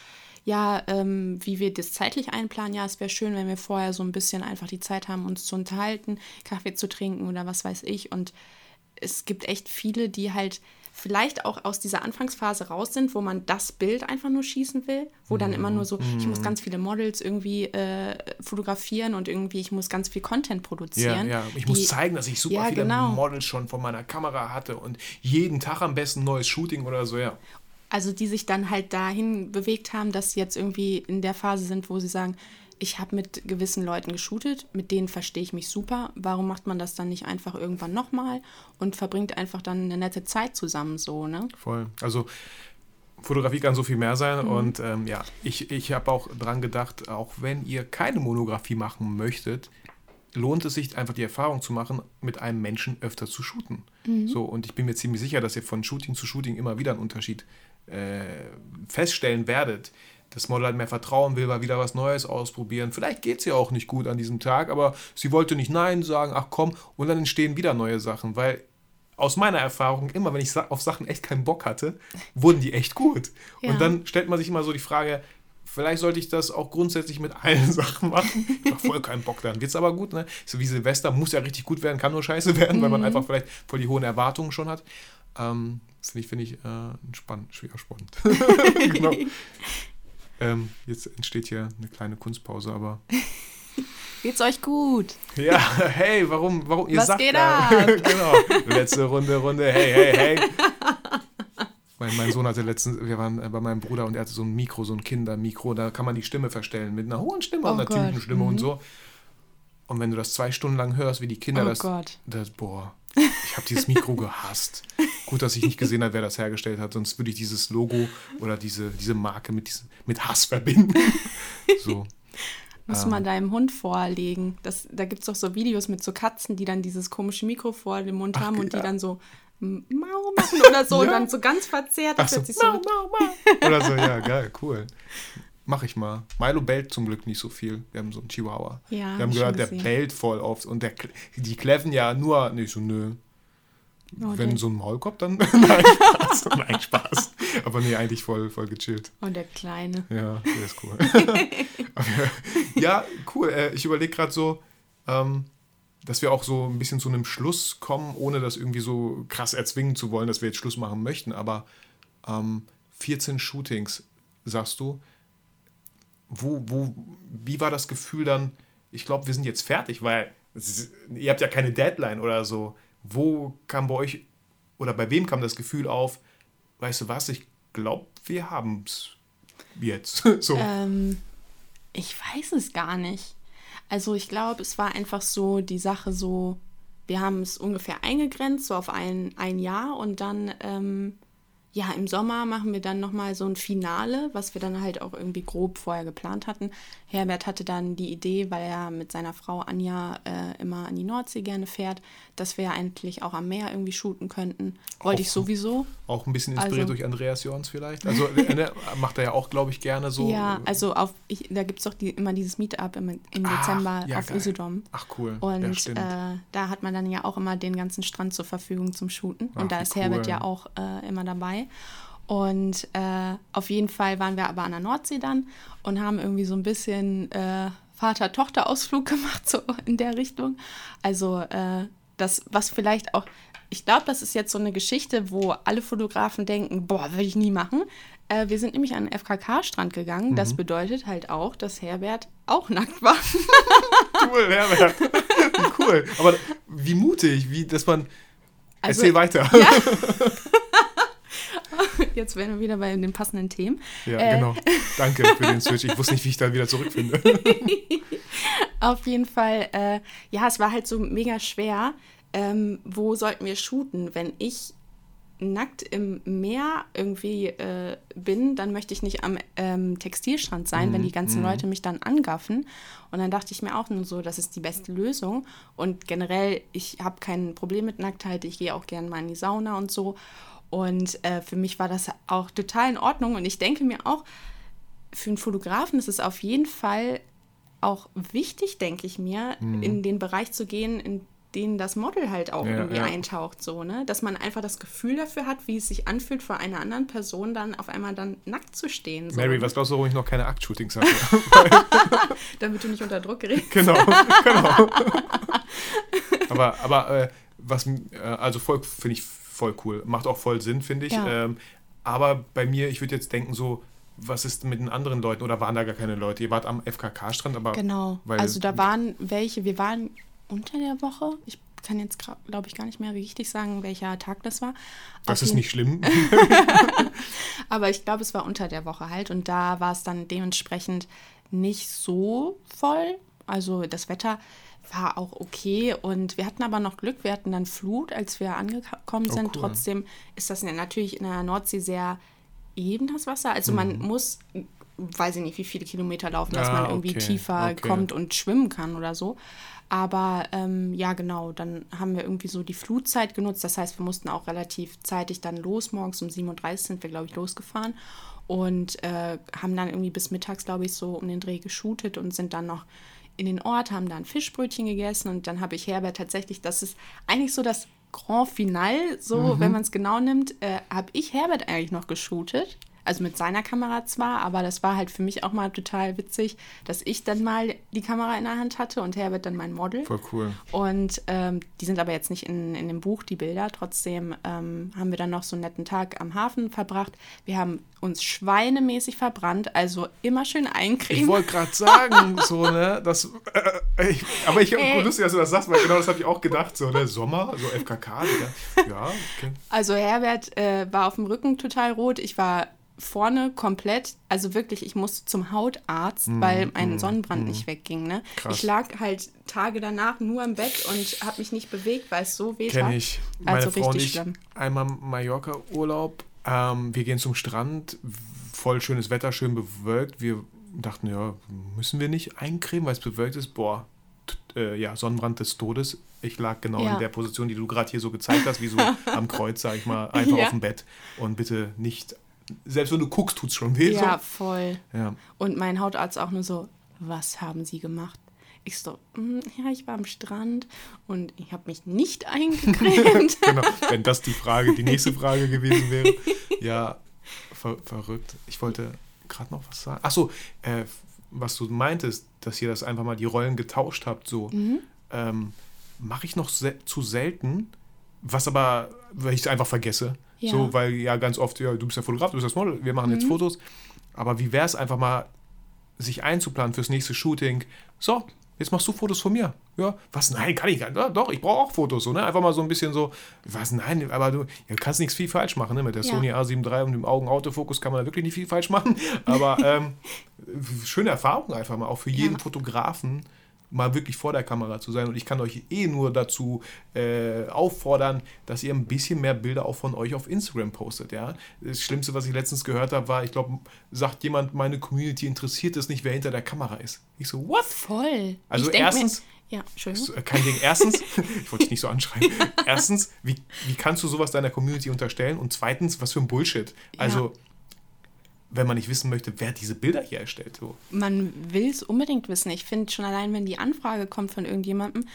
ja, ähm, wie wir das zeitlich einplanen. Ja, es wäre schön, wenn wir vorher so ein bisschen einfach die Zeit haben, uns zu unterhalten, Kaffee zu trinken oder was weiß ich. Und es gibt echt viele, die halt vielleicht auch aus dieser Anfangsphase raus sind, wo man das Bild einfach nur schießen will, wo dann immer nur so, ich muss ganz viele Models irgendwie äh, fotografieren und irgendwie, ich muss ganz viel Content produzieren. Ja, ja. Ich die, muss zeigen, dass ich super Ja, viele genau. Models schon von meiner Kamera hatte und jeden Tag am besten neues Shooting oder so, ja. Also die sich dann halt dahin bewegt haben, dass sie jetzt irgendwie in der Phase sind, wo sie sagen, ich habe mit gewissen Leuten geshootet, mit denen verstehe ich mich super. Warum macht man das dann nicht einfach irgendwann nochmal und verbringt einfach dann eine nette Zeit zusammen so, ne? Voll. Also Fotografie kann so viel mehr sein Mhm. und ähm, ja, ich, ich habe auch dran gedacht, auch wenn ihr keine Monografie machen möchtet, lohnt es sich einfach die Erfahrung zu machen, mit einem Menschen öfter zu shooten. Mhm. So, und ich bin mir ziemlich sicher, dass ihr von Shooting zu Shooting immer wieder einen Unterschied äh, feststellen werdet. Das Model hat mehr Vertrauen, will mal wieder was Neues ausprobieren. Vielleicht geht es ihr auch nicht gut an diesem Tag, aber sie wollte nicht Nein sagen, ach komm, und dann entstehen wieder neue Sachen, weil aus meiner Erfahrung, immer wenn ich auf Sachen echt keinen Bock hatte, wurden die echt gut. Ja. Und dann stellt man sich immer so die Frage, vielleicht sollte ich das auch grundsätzlich mit allen Sachen machen. Ich voll keinen Bock, dann wird's aber gut. Ne? So wie Silvester muss ja richtig gut werden, kann nur scheiße werden, weil man einfach vielleicht voll die hohen Erwartungen schon hat. Ähm, Finde ich, finde ich äh, spannend, schwer spannend. genau. ähm, jetzt entsteht hier eine kleine Kunstpause, aber Geht's euch gut? ja, hey, warum, warum, ihr Was sagt geht ab? genau, letzte Runde, Runde, hey, hey, hey. Mein, mein Sohn hatte letztens, wir waren äh, bei meinem Bruder und er hatte so ein Mikro, so ein Kindermikro, da kann man die Stimme verstellen mit einer hohen Stimme Oh und einer Gott, tiefen Stimme und so. Und wenn du das zwei Stunden lang hörst, wie die Kinder Oh das, Gott. das, boah, ich habe dieses Mikro gehasst. Gut, dass ich nicht gesehen habe, wer das hergestellt hat, sonst würde ich dieses Logo oder diese, diese Marke mit, diesem, mit Hass verbinden. So. Muss Ähm. man deinem Hund vorlegen. Das, da gibt es doch so Videos mit so Katzen, die dann dieses komische Mikro vor dem Mund Ach, haben und ja. die dann so Mau machen oder so und Ja. dann so ganz verzerrt. Ach so, so mau, mau, mau. Oder so, ja, geil, cool. Mach ich mal. Milo bellt zum Glück nicht so viel. Wir haben so einen Chihuahua. Ja, Wir hab haben gehört, der bellt voll oft. Und der, die kläffen ja nur, nicht so, nö. Oh, Wenn so ein Maulkorb, dann nein, Spaß. Nein, Spaß. Aber nee, eigentlich voll, voll gechillt. Und der Kleine. Ja, der ist cool. Ja, cool. Äh, Ich überlege gerade so, ähm, dass wir auch so ein bisschen zu einem Schluss kommen, ohne das irgendwie so krass erzwingen zu wollen, dass wir jetzt Schluss machen möchten. Aber ähm, 14 Shootings, sagst du. Wo, wo, wie war das Gefühl dann? Ich glaube, wir sind jetzt fertig, weil ihr habt ja keine Deadline oder so. Wo kam bei euch oder bei wem kam das Gefühl auf? Weißt du was? Ich glaube, wir haben es jetzt. so. Ähm, ich weiß es gar nicht. Also ich glaube, es war einfach so die Sache so, wir haben es ungefähr eingegrenzt, so auf ein, ein Jahr und dann, ähm, ja, im Sommer machen wir dann nochmal so ein Finale, was wir dann halt auch irgendwie grob vorher geplant hatten. Herbert hatte dann die Idee, weil er mit seiner Frau Anja äh, immer an die Nordsee gerne fährt, dass wir eigentlich auch am Meer irgendwie shooten könnten. Wollte ich Auch- sowieso. Auch ein bisschen inspiriert Also- durch Andreas Jorns vielleicht. Also äh, ne, macht er ja auch, glaube ich, gerne so. Ja, also auf, ich, da gibt es doch die, immer dieses Meetup im, im Ah, Dezember ja, auf geil. Usedom. Ach cool. Und ja, äh, da hat man dann ja auch immer den ganzen Strand zur Verfügung zum Shooten. Ach, Und da ist Herbert cool. ja auch äh, immer dabei. Und äh, auf jeden Fall waren wir aber an der Nordsee dann und haben irgendwie so ein bisschen äh, Vater-Tochter-Ausflug gemacht, so in der Richtung. Also äh, das, was vielleicht auch, ich glaube, das ist jetzt so eine Geschichte, wo alle Fotografen denken, boah, will ich nie machen. Äh, wir sind nämlich an den FKK-Strand gegangen. Mhm. Das bedeutet halt auch, dass Herbert auch nackt war. cool, Herbert. wie cool. Aber wie mutig, wie, dass man. Also- Erzähl weiter. Jetzt wären wir wieder bei den passenden Themen. Ja, Äh. genau. Danke für den Switch. Ich wusste nicht, wie ich da wieder zurückfinde. Auf jeden Fall, äh, ja, es war halt so mega schwer. Ähm, wo sollten wir shooten? Wenn ich nackt im Meer irgendwie äh, bin, dann möchte ich nicht am ähm, Textilstrand sein, wenn die ganzen Leute mich dann angaffen. Und dann dachte ich mir auch nur so, das ist die beste Lösung. Und generell, ich habe kein Problem mit Nacktheit. Ich gehe auch gerne mal in die Sauna und so. Und äh, für mich war das auch total in Ordnung. Und ich denke mir auch, für einen Fotografen ist es auf jeden Fall auch wichtig, denke ich mir, in den Bereich zu gehen, in den das Model halt auch Ja, irgendwie ja. eintaucht, so, ne? Dass man einfach das Gefühl dafür hat, wie es sich anfühlt, vor einer anderen Person dann auf einmal dann nackt zu stehen. So, Mary, was glaubst du, warum ich noch keine Aktshootings hatte? Damit du nicht unter Druck gerätst. genau, genau. aber aber äh, was, äh, also voll, finde ich voll cool. Macht auch voll Sinn, finde ich. Ja. Ähm, aber bei mir, ich würde jetzt denken, so, was ist mit den anderen Leuten? Oder waren da gar keine Leute? Ihr wart am FKK-Strand, aber. Genau. Also da waren welche, wir waren unter der Woche. Ich kann jetzt, glaube ich, gar nicht mehr richtig sagen, welcher Tag das war. Das Auf ist nicht schlimm. Aber ich glaube, es war unter der Woche halt. Und da war es dann dementsprechend nicht so voll. Also das Wetter war auch okay. Und wir hatten aber noch Glück. Wir hatten dann Flut, als wir angekommen Oh, sind. cool. Trotzdem ist das natürlich in der Nordsee sehr eben, das Wasser. Also man Mhm. muss, weiß ich nicht, wie viele Kilometer laufen, dass Ah, man irgendwie okay, tiefer okay. kommt und schwimmen kann oder so. Aber ähm, ja, genau, dann haben wir irgendwie so die Flutzeit genutzt. Das heißt, wir mussten auch relativ zeitig dann los. Morgens um 7.30 Uhr sind wir, glaube ich, losgefahren und äh, haben dann irgendwie bis mittags, glaube ich, so um den Dreh geshootet und sind dann noch in den Ort, haben dann Fischbrötchen gegessen und dann habe ich Herbert tatsächlich, das ist eigentlich so das Grand Finale, so wenn man es genau nimmt, äh, habe ich Herbert eigentlich noch geshootet. Also mit seiner Kamera zwar, aber das war halt für mich auch mal total witzig, dass ich dann mal die Kamera in der Hand hatte und Herbert dann mein Model. Voll cool. Und ähm, die sind aber jetzt nicht in, in dem Buch, die Bilder. Trotzdem ähm, haben wir dann noch so einen netten Tag am Hafen verbracht. Wir haben uns schweinemäßig verbrannt, also immer schön Ich eincremen. wollte gerade sagen, so, ne, das, äh, ich, aber ich, Ey. lustig, dass du das sagst, weil genau das habe ich auch gedacht, so, ne, Sommer, so FKK, Digga. ja, okay. Also Herbert äh, war auf dem Rücken total rot. Ich war vorne komplett, also wirklich, ich musste zum Hautarzt, weil mein Sonnenbrand nicht wegging. Ne? Krass. Ich lag halt Tage danach nur im Bett und habe mich nicht bewegt, weil es so weh Kenne tat. ich. Meine Also Frau richtig ich, schlimm. einmal Mallorca-Urlaub, ähm, wir gehen zum Strand, voll schönes Wetter, schön bewölkt. Wir dachten, ja, müssen wir nicht eincremen, weil es bewölkt ist? Boah, äh, ja, Sonnenbrand des Todes. Ich lag genau Ja. in der Position, die du gerade hier so gezeigt hast, wie so am Kreuz, sag ich mal, einfach Ja. auf dem Bett. Und bitte nicht, selbst wenn du guckst, tut es schon weh. Ja, voll. So. ja. Und mein Hautarzt auch nur so, was haben Sie gemacht? Ich so, "Mm, ja, ich war am Strand und ich habe mich nicht eingecremt. genau, wenn das die Frage, die nächste Frage gewesen wäre. Ja, ver verrückt. Ich wollte gerade noch was sagen. Achso, äh, was du meintest, dass ihr das einfach mal die Rollen getauscht habt, so. Mhm. Ähm, Mache ich noch se zu selten, was aber, weil ich es einfach vergesse. Ja. So, weil ja ganz oft, ja, du bist der Fotograf, du bist das Model, wir machen Mhm. jetzt Fotos. Aber wie wäre es einfach mal, sich einzuplanen fürs nächste Shooting? So, jetzt machst du Fotos von mir. Ja, was? Nein, kann ich gar. Ja, doch, ich brauche auch Fotos. So, ne? Einfach mal so ein bisschen so, was? Nein, aber du ja, kannst nichts viel falsch machen. Ne? Mit der Ja. Sony A7 III und dem Augen-Autofokus kann man da wirklich nicht viel falsch machen. Aber ähm, schöne Erfahrung einfach mal, auch für jeden. Fotografen mal wirklich vor der Kamera zu sein. Und ich kann euch eh nur dazu äh, auffordern, dass ihr ein bisschen mehr Bilder auch von euch auf Instagram postet. Ja? Das Schlimmste, was ich letztens gehört habe, war, ich glaube, sagt jemand, meine Community interessiert es nicht, wer hinter der Kamera ist. Ich so, what? Voll. Also ich erstens- ja, Entschuldigung. So, Kein Ding. Erstens, ich wollte dich nicht so anschreien. Erstens, wie, wie kannst du sowas deiner Community unterstellen? Und zweitens, was für ein Bullshit. Also, wenn man nicht wissen möchte, wer diese Bilder hier erstellt. So. Man will es unbedingt wissen. Ich finde schon allein, wenn die Anfrage kommt von irgendjemandem,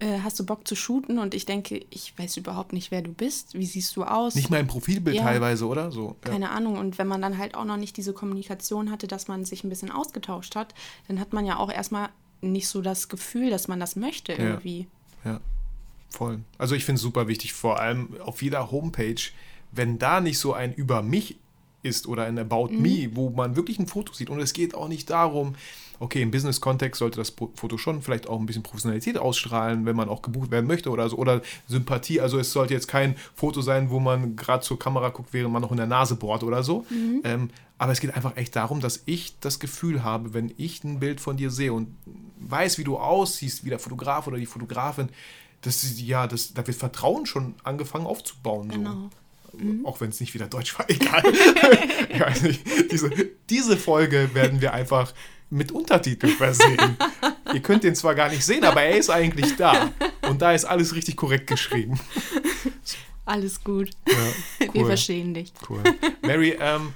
äh, hast du Bock zu shooten? Und ich denke, ich weiß überhaupt nicht, wer du bist. Wie siehst du aus? Nicht mal im Profilbild Ja. teilweise, oder? So. Ja. Keine Ahnung. Und wenn man dann halt auch noch nicht diese Kommunikation hatte, dass man sich ein bisschen ausgetauscht hat, dann hat man ja auch erstmal nicht so das Gefühl, dass man das möchte irgendwie. Ja, voll. Also ich finde es super wichtig, vor allem auf jeder Homepage, wenn da nicht so ein Über mich ist oder ein About Me, wo man wirklich ein Foto sieht. Und es geht auch nicht darum, okay, im Business-Kontext sollte das Foto schon vielleicht auch ein bisschen Professionalität ausstrahlen, wenn man auch gebucht werden möchte oder so. Oder Sympathie. Also es sollte jetzt kein Foto sein, wo man gerade zur Kamera guckt, während man noch in der Nase bohrt oder so. Ähm, aber es geht einfach echt darum, dass ich das Gefühl habe, wenn ich ein Bild von dir sehe und weiß, wie du aussiehst, wie der Fotograf oder die Fotografin, das ist, ja, das, da wird Vertrauen schon angefangen aufzubauen. So. Genau. Auch wenn es nicht wieder Deutsch war, egal. ich weiß nicht. Diese, diese Folge werden wir einfach mit Untertiteln versehen. Ihr könnt den zwar gar nicht sehen, aber er ist eigentlich da. Und da ist alles richtig korrekt geschrieben. Alles gut. Ja, Wir cool. verstehen dich. Cool. Mary, ähm,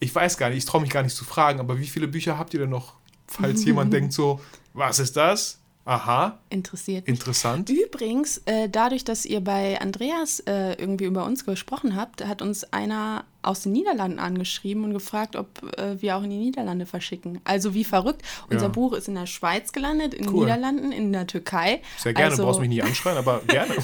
ich weiß gar nicht, ich traue mich gar nicht zu fragen, aber wie viele Bücher habt ihr denn noch falls jemand denkt so, was ist das? Aha, Interessiert mich. interessant. Übrigens, äh, dadurch, dass ihr bei Andreas äh, irgendwie über uns gesprochen habt, hat uns einer aus den Niederlanden angeschrieben und gefragt, ob äh, wir auch in die Niederlande verschicken. Also wie verrückt. Unser Ja. Buch ist in der Schweiz gelandet, in den Cool. Niederlanden, in der Türkei. Sehr gerne, also, du brauchst mich nicht anschreien, aber gerne.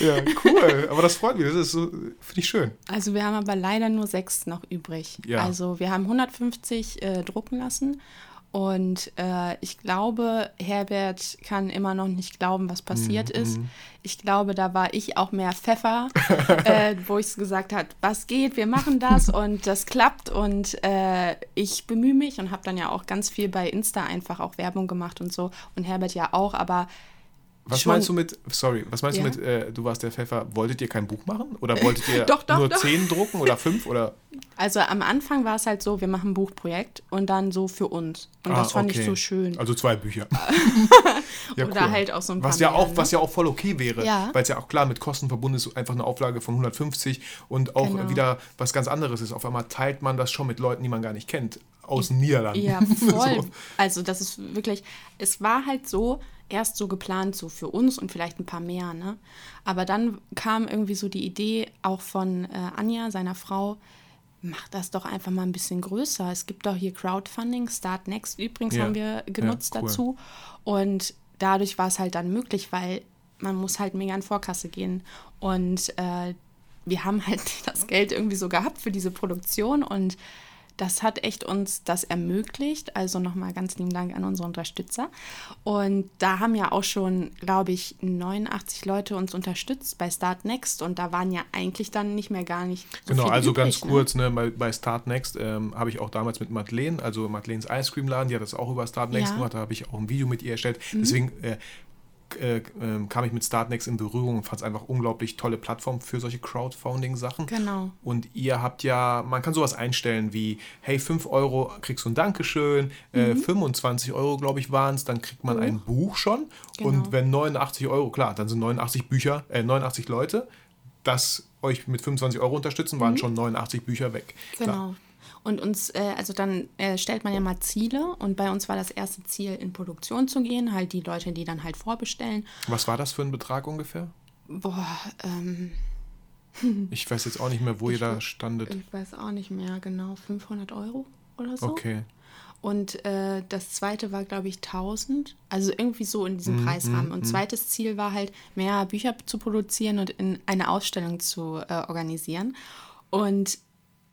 ja, cool. Aber das freut mich. Das ist so, finde ich schön. Also wir haben aber leider nur sechs noch übrig. Ja. Also wir haben 150 äh, drucken lassen. Und äh, ich glaube, Herbert kann immer noch nicht glauben, was passiert ist. Ich glaube, da war ich auch mehr Pfeffer, äh, wo ich gesagt habe, was geht, wir machen das und das klappt. Und äh, ich bemühe mich und habe dann ja auch ganz viel bei Insta einfach auch Werbung gemacht und so. Und Herbert ja auch, aber Was meinst du mit, sorry, was meinst Ja. du mit, äh, du warst der Pfeffer, wolltet ihr kein Buch machen? Oder wolltet ihr Doch, doch, nur doch. zehn drucken oder fünf? Oder? Also am Anfang war es halt so, wir machen ein Buchprojekt und dann so für uns. Und Ah, das fand ich okay. so schön. Also zwei Bücher. ja, Oder halt auch so ein paar was ja mehr, auch, ne? Was ja auch voll okay wäre, Ja. weil es ja auch klar mit Kosten verbunden ist, einfach eine Auflage von 150 und auch Genau. wieder was ganz anderes ist. Auf einmal teilt man das schon mit Leuten, die man gar nicht kennt, aus den Niederlanden. Ja, voll. So. Also das ist wirklich, es war halt so, erst so geplant, so für uns und vielleicht ein paar mehr, ne? Aber dann kam irgendwie so die Idee auch von äh, Anja, seiner Frau, mach das doch einfach mal ein bisschen größer. Es gibt doch hier Crowdfunding, Start Next übrigens Ja. haben wir genutzt Ja, cool. dazu. Und dadurch war es halt dann möglich, weil man muss halt mega in Vorkasse gehen. Und äh, wir haben halt das Geld irgendwie so gehabt für diese Produktion und das hat echt uns das ermöglicht. Also nochmal ganz lieben Dank an unsere Unterstützer. Und da haben ja auch schon, glaube ich, 89 Leute uns unterstützt bei Start Next. Und da waren ja eigentlich dann nicht mehr gar nicht so Genau, also übrig, ganz ne? kurz, ne, bei, bei Start Next ähm, habe ich auch damals mit Madeleine, also Madeleines Ice Cream Laden, die hat das auch über Start Next Ja. Mhm. gemacht, da habe ich auch ein Video mit ihr erstellt. Deswegen äh, äh, ähm, kam ich mit Start Next in Berührung und fand es einfach unglaublich tolle Plattform für solche Crowdfunding-Sachen. Genau. Und ihr habt ja, man kann sowas einstellen wie, hey, 5 Euro kriegst du ein Dankeschön, äh, Mhm. 25 Euro, glaube ich, waren es, dann kriegt man ein Buch schon. Genau. Und wenn 89 Euro, klar, dann sind 89 Bücher, äh, 89 Leute, das euch mit 25 Euro unterstützen, waren schon 89 Bücher weg. Klar. Mhm. Und uns, äh, also dann äh, stellt man ja mal Ziele und bei uns war das erste Ziel, in Produktion zu gehen, halt die Leute, die dann halt vorbestellen. Was war das für ein Betrag ungefähr? Boah, ähm, Ich weiß jetzt auch nicht mehr, wo ihr da standet. ich weiß auch nicht mehr genau, 500 Euro oder so. Okay. Und äh, das zweite war, glaube ich, 1000. Also irgendwie so in Mhm, diesem Preisrahmen. Und zweites Ziel war halt, mehr Bücher zu produzieren und in eine Ausstellung zu äh, organisieren. Und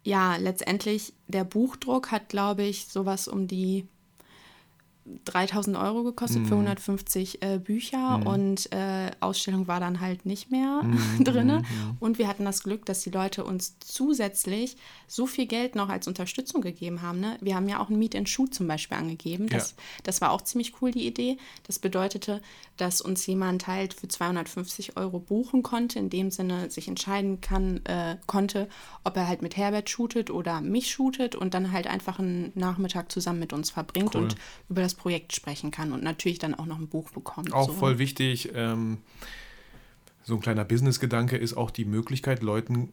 ja, letztendlich, der Buchdruck hat, glaube ich, sowas um die 3000 Euro gekostet für 150 äh, Bücher und äh, Ausstellung war dann halt nicht mehr drinne. Und wir hatten das Glück, dass die Leute uns zusätzlich so viel Geld noch als Unterstützung gegeben haben. Ne? Wir haben ja auch ein Meet and Shoot zum Beispiel angegeben. Das, Ja. das war auch ziemlich cool, die Idee. Das bedeutete, dass uns jemand halt für 250 Euro buchen konnte, in dem Sinne sich entscheiden kann, äh, konnte, ob er halt mit Herbert shootet oder mich shootet und dann halt einfach einen Nachmittag zusammen mit uns verbringt Cool. und über das Projekt sprechen kann und natürlich dann auch noch ein Buch bekommt. Auch so. voll wichtig, ähm, so ein kleiner Business-Gedanke ist auch die Möglichkeit, Leuten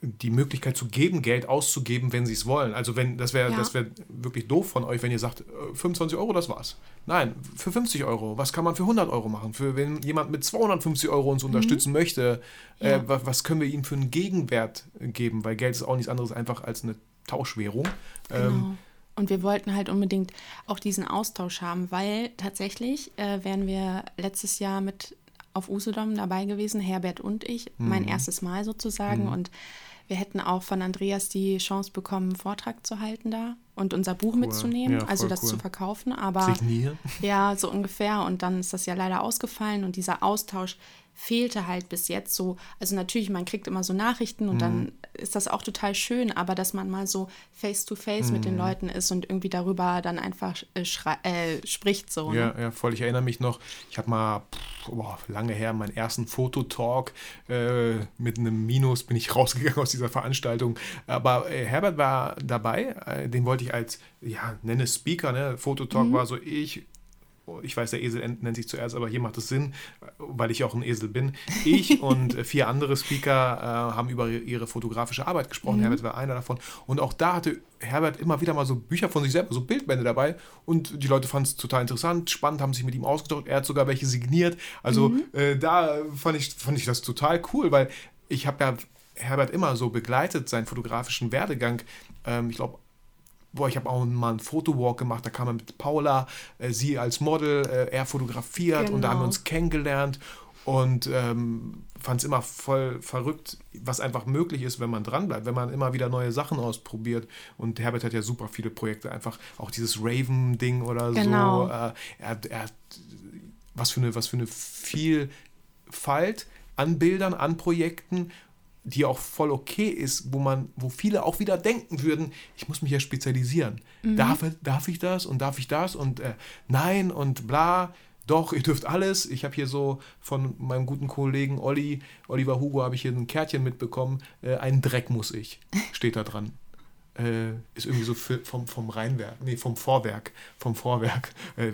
die Möglichkeit zu geben, Geld auszugeben, wenn sie es wollen. Also wenn, das wäre Ja. das wäre wirklich doof von euch, wenn ihr sagt, äh, 25 Euro, das war's. Nein, für 50 Euro. Was kann man für 100 Euro machen? Für wenn jemand mit 250 Euro uns unterstützen möchte, äh, Mhm. Ja. was, was können wir ihm für einen Gegenwert geben? Weil Geld ist auch nichts anderes einfach als eine Tauschwährung. Genau. Ähm, Und wir wollten halt unbedingt auch diesen Austausch haben, weil tatsächlich äh, wären wir letztes Jahr mit auf Usedom dabei gewesen, Herbert und ich, mein Mhm. erstes Mal sozusagen. Und wir hätten auch von Andreas die Chance bekommen, einen Vortrag zu halten da und unser Buch mitzunehmen, Ja, also das cool. zu verkaufen. Aber Signieren. ja, so ungefähr. Und dann ist das ja leider ausgefallen und dieser Austausch fehlte halt bis jetzt so. Also natürlich, man kriegt immer so Nachrichten und Mhm. dann ist das auch total schön, aber dass man mal so face to face mit den Mhm. Leuten ist und irgendwie darüber dann einfach äh, äh, spricht so. Ne? Ja, ja, voll. Ich erinnere mich noch, ich habe mal, pff, boah, lange her, meinen ersten Fototalk äh, mit einem Minus bin ich rausgegangen aus dieser Veranstaltung. Aber äh, Herbert war dabei, äh, den wollte ich als, ja, nenne Speaker, ne? Fototalk war so ich, ich weiß, der Esel nennt sich zuerst, aber hier macht es Sinn, weil ich auch ein Esel bin. Ich und vier andere Speaker äh, haben über ihre fotografische Arbeit gesprochen. Mhm. Herbert war einer davon. Und auch da hatte Herbert immer wieder mal so Bücher von sich selber, so Bildbände dabei. Und die Leute fanden es total interessant, spannend, haben sich mit ihm ausgetauscht. Er hat sogar welche signiert. Also mhm. äh, da fand ich, fand ich das total cool, weil ich habe ja Herbert immer so begleitet, seinen fotografischen Werdegang. Ähm, ich glaube, boah, ich habe auch mal einen Fotowalk gemacht, da kam er mit Paula, äh, sie als Model, äh, er fotografiert genau. und da haben wir genau. uns kennengelernt und ähm, fand es immer voll verrückt, was einfach möglich ist, wenn man dranbleibt, wenn man immer wieder neue Sachen ausprobiert. Und Herbert hat ja super viele Projekte, einfach auch dieses Raven-Ding oder genau. so. Äh, er, er hat was für eine, was für eine Vielfalt an Bildern, an Projekten die auch voll okay ist, wo man, wo viele auch wieder denken würden, ich muss mich ja spezialisieren. Mhm. Darf, darf ich das und darf ich das und äh, nein und bla. Doch, ihr dürft alles. Ich habe hier so von meinem guten Kollegen Olli, Oliver Hugo, habe ich hier ein Kärtchen mitbekommen. Äh, einen Dreck muss ich, steht da dran. Äh, ist irgendwie so für, vom, vom Rheinwerk, nee, vom Vorwerk, vom Vorwerk. Äh,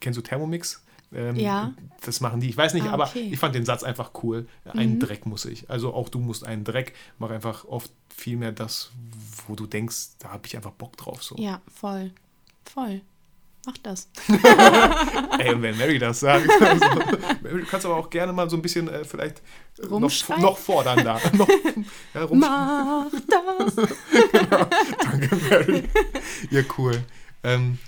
kennst du Thermomix? Ähm, ja. Das machen die. Ich weiß nicht, ah, okay. aber ich fand den Satz einfach cool. Einen mhm. Dreck muss ich. Also auch du musst einen Dreck. Mach einfach oft viel mehr das, wo du denkst, da habe ich einfach Bock drauf. So. Ja, voll. Voll. Mach das. Ey, und wenn Mary das sagt, also, du kannst aber auch gerne mal so ein bisschen äh, vielleicht noch, noch fordern da. noch, ja, Mach das. genau. Danke, Mary. Ja, cool. Ähm,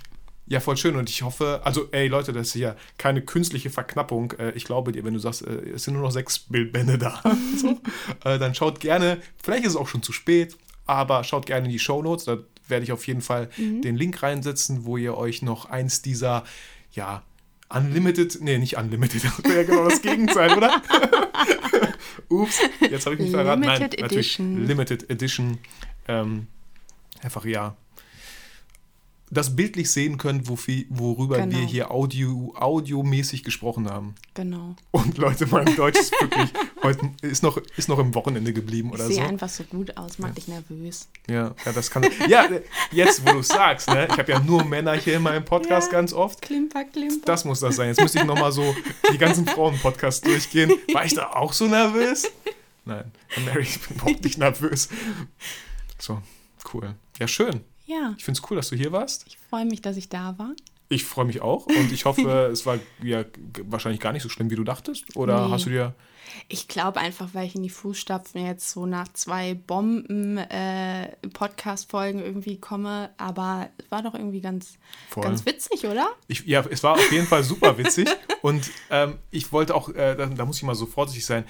ja, voll schön. Und ich hoffe, also, ey Leute, das ist ja keine künstliche Verknappung. Äh, ich glaube dir, wenn du sagst, äh, es sind nur noch sechs Bildbände da, so, äh, dann schaut gerne, vielleicht ist es auch schon zu spät, aber schaut gerne in die Show Notes. Da werde ich auf jeden Fall mhm. den Link reinsetzen, wo ihr euch noch eins dieser, ja, Unlimited, nee, nicht Unlimited, das wäre ja genau das Gegenteil, oder? Ups, jetzt habe ich mich verraten. Limited Nein, Edition. Limited Edition. Ähm, einfach, ja, das bildlich sehen könnt, wofür, worüber genau. wir hier audio, audiomäßig gesprochen haben. Genau. Und Leute, mein Deutsch ist wirklich heute ist noch, ist noch im Wochenende geblieben oder ich so. Sieht einfach so gut aus, macht ja. dich nervös. Ja, ja, das kann. Ja, jetzt, wo du es sagst, ne? Ich habe ja nur Männer hier in meinem Podcast ja, ganz oft. Klimper, klimper. Das muss das sein. Jetzt müsste ich nochmal so die ganzen Frauen-Podcasts durchgehen. War ich da auch so nervös? Nein, Mary, ich bin überhaupt nicht nervös. So, cool. Ja, schön. Ja. Ich finde es cool, dass du hier warst. Ich freue mich, dass ich da war. Ich freue mich auch und ich hoffe, es war ja wahrscheinlich gar nicht so schlimm, wie du dachtest. Oder nee. hast du dir. Ich glaube einfach, weil ich in die Fußstapfen jetzt so nach zwei Bomben-Podcast-Folgen äh, irgendwie komme. Aber es war doch irgendwie ganz, ganz witzig, oder? Ich, ja, es war auf jeden Fall super witzig. und ähm, ich wollte auch, äh, da, da muss ich mal so vorsichtig sein,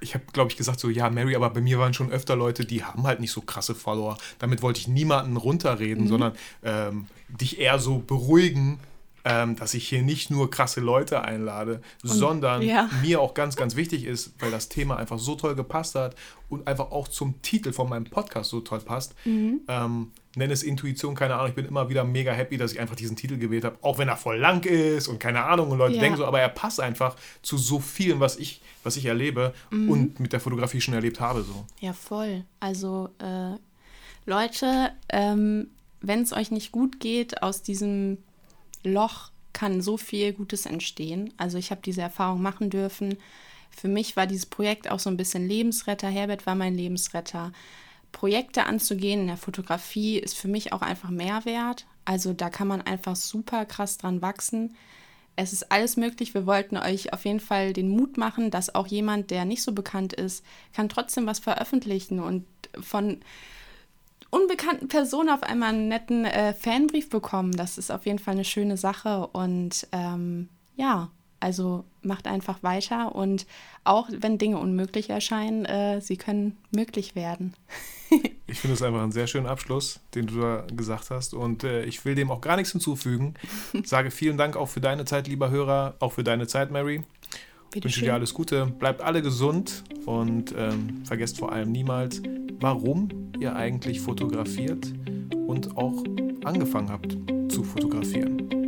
ich habe, glaube ich, gesagt, so, ja, Mary, aber bei mir waren schon öfter Leute, die haben halt nicht so krasse Follower. Damit wollte ich niemanden runterreden, mhm. sondern ähm, dich eher so beruhigen, ähm, dass ich hier nicht nur krasse Leute einlade, und, sondern ja. mir auch ganz, ganz wichtig ist, weil das Thema einfach so toll gepasst hat und einfach auch zum Titel von meinem Podcast so toll passt. Mhm. Ähm, nenne es Intuition, keine Ahnung. Ich bin immer wieder mega happy, dass ich einfach diesen Titel gewählt habe, auch wenn er voll lang ist und keine Ahnung und Leute ja. denken so, aber er passt einfach zu so vielen, was ich, was ich erlebe mhm. und mit der Fotografie schon erlebt habe. So. Ja, voll. Also äh, Leute, ähm, wenn es euch nicht gut geht, aus diesem Loch kann so viel Gutes entstehen. Also ich habe diese Erfahrung machen dürfen. Für mich war dieses Projekt auch so ein bisschen Lebensretter. Herbert war mein Lebensretter. Projekte anzugehen in der Fotografie ist für mich auch einfach Mehrwert. Also da kann man einfach super krass dran wachsen. Es ist alles möglich. Wir wollten euch auf jeden Fall den Mut machen, dass auch jemand, der nicht so bekannt ist, kann trotzdem was veröffentlichen und von unbekannten Personen auf einmal einen netten äh, Fanbrief bekommen. Das ist auf jeden Fall eine schöne Sache und ähm, ja, also macht einfach weiter und auch wenn Dinge unmöglich erscheinen, äh, sie können möglich werden. ich finde es einfach einen sehr schönen Abschluss, den du da gesagt hast und äh, ich will dem auch gar nichts hinzufügen. Sage vielen Dank auch für deine Zeit, lieber Hörer, auch für deine Zeit, Mary. Bitte wünsche schön. dir alles Gute, bleibt alle gesund und ähm, vergesst vor allem niemals, warum ihr eigentlich fotografiert und auch angefangen habt zu fotografieren.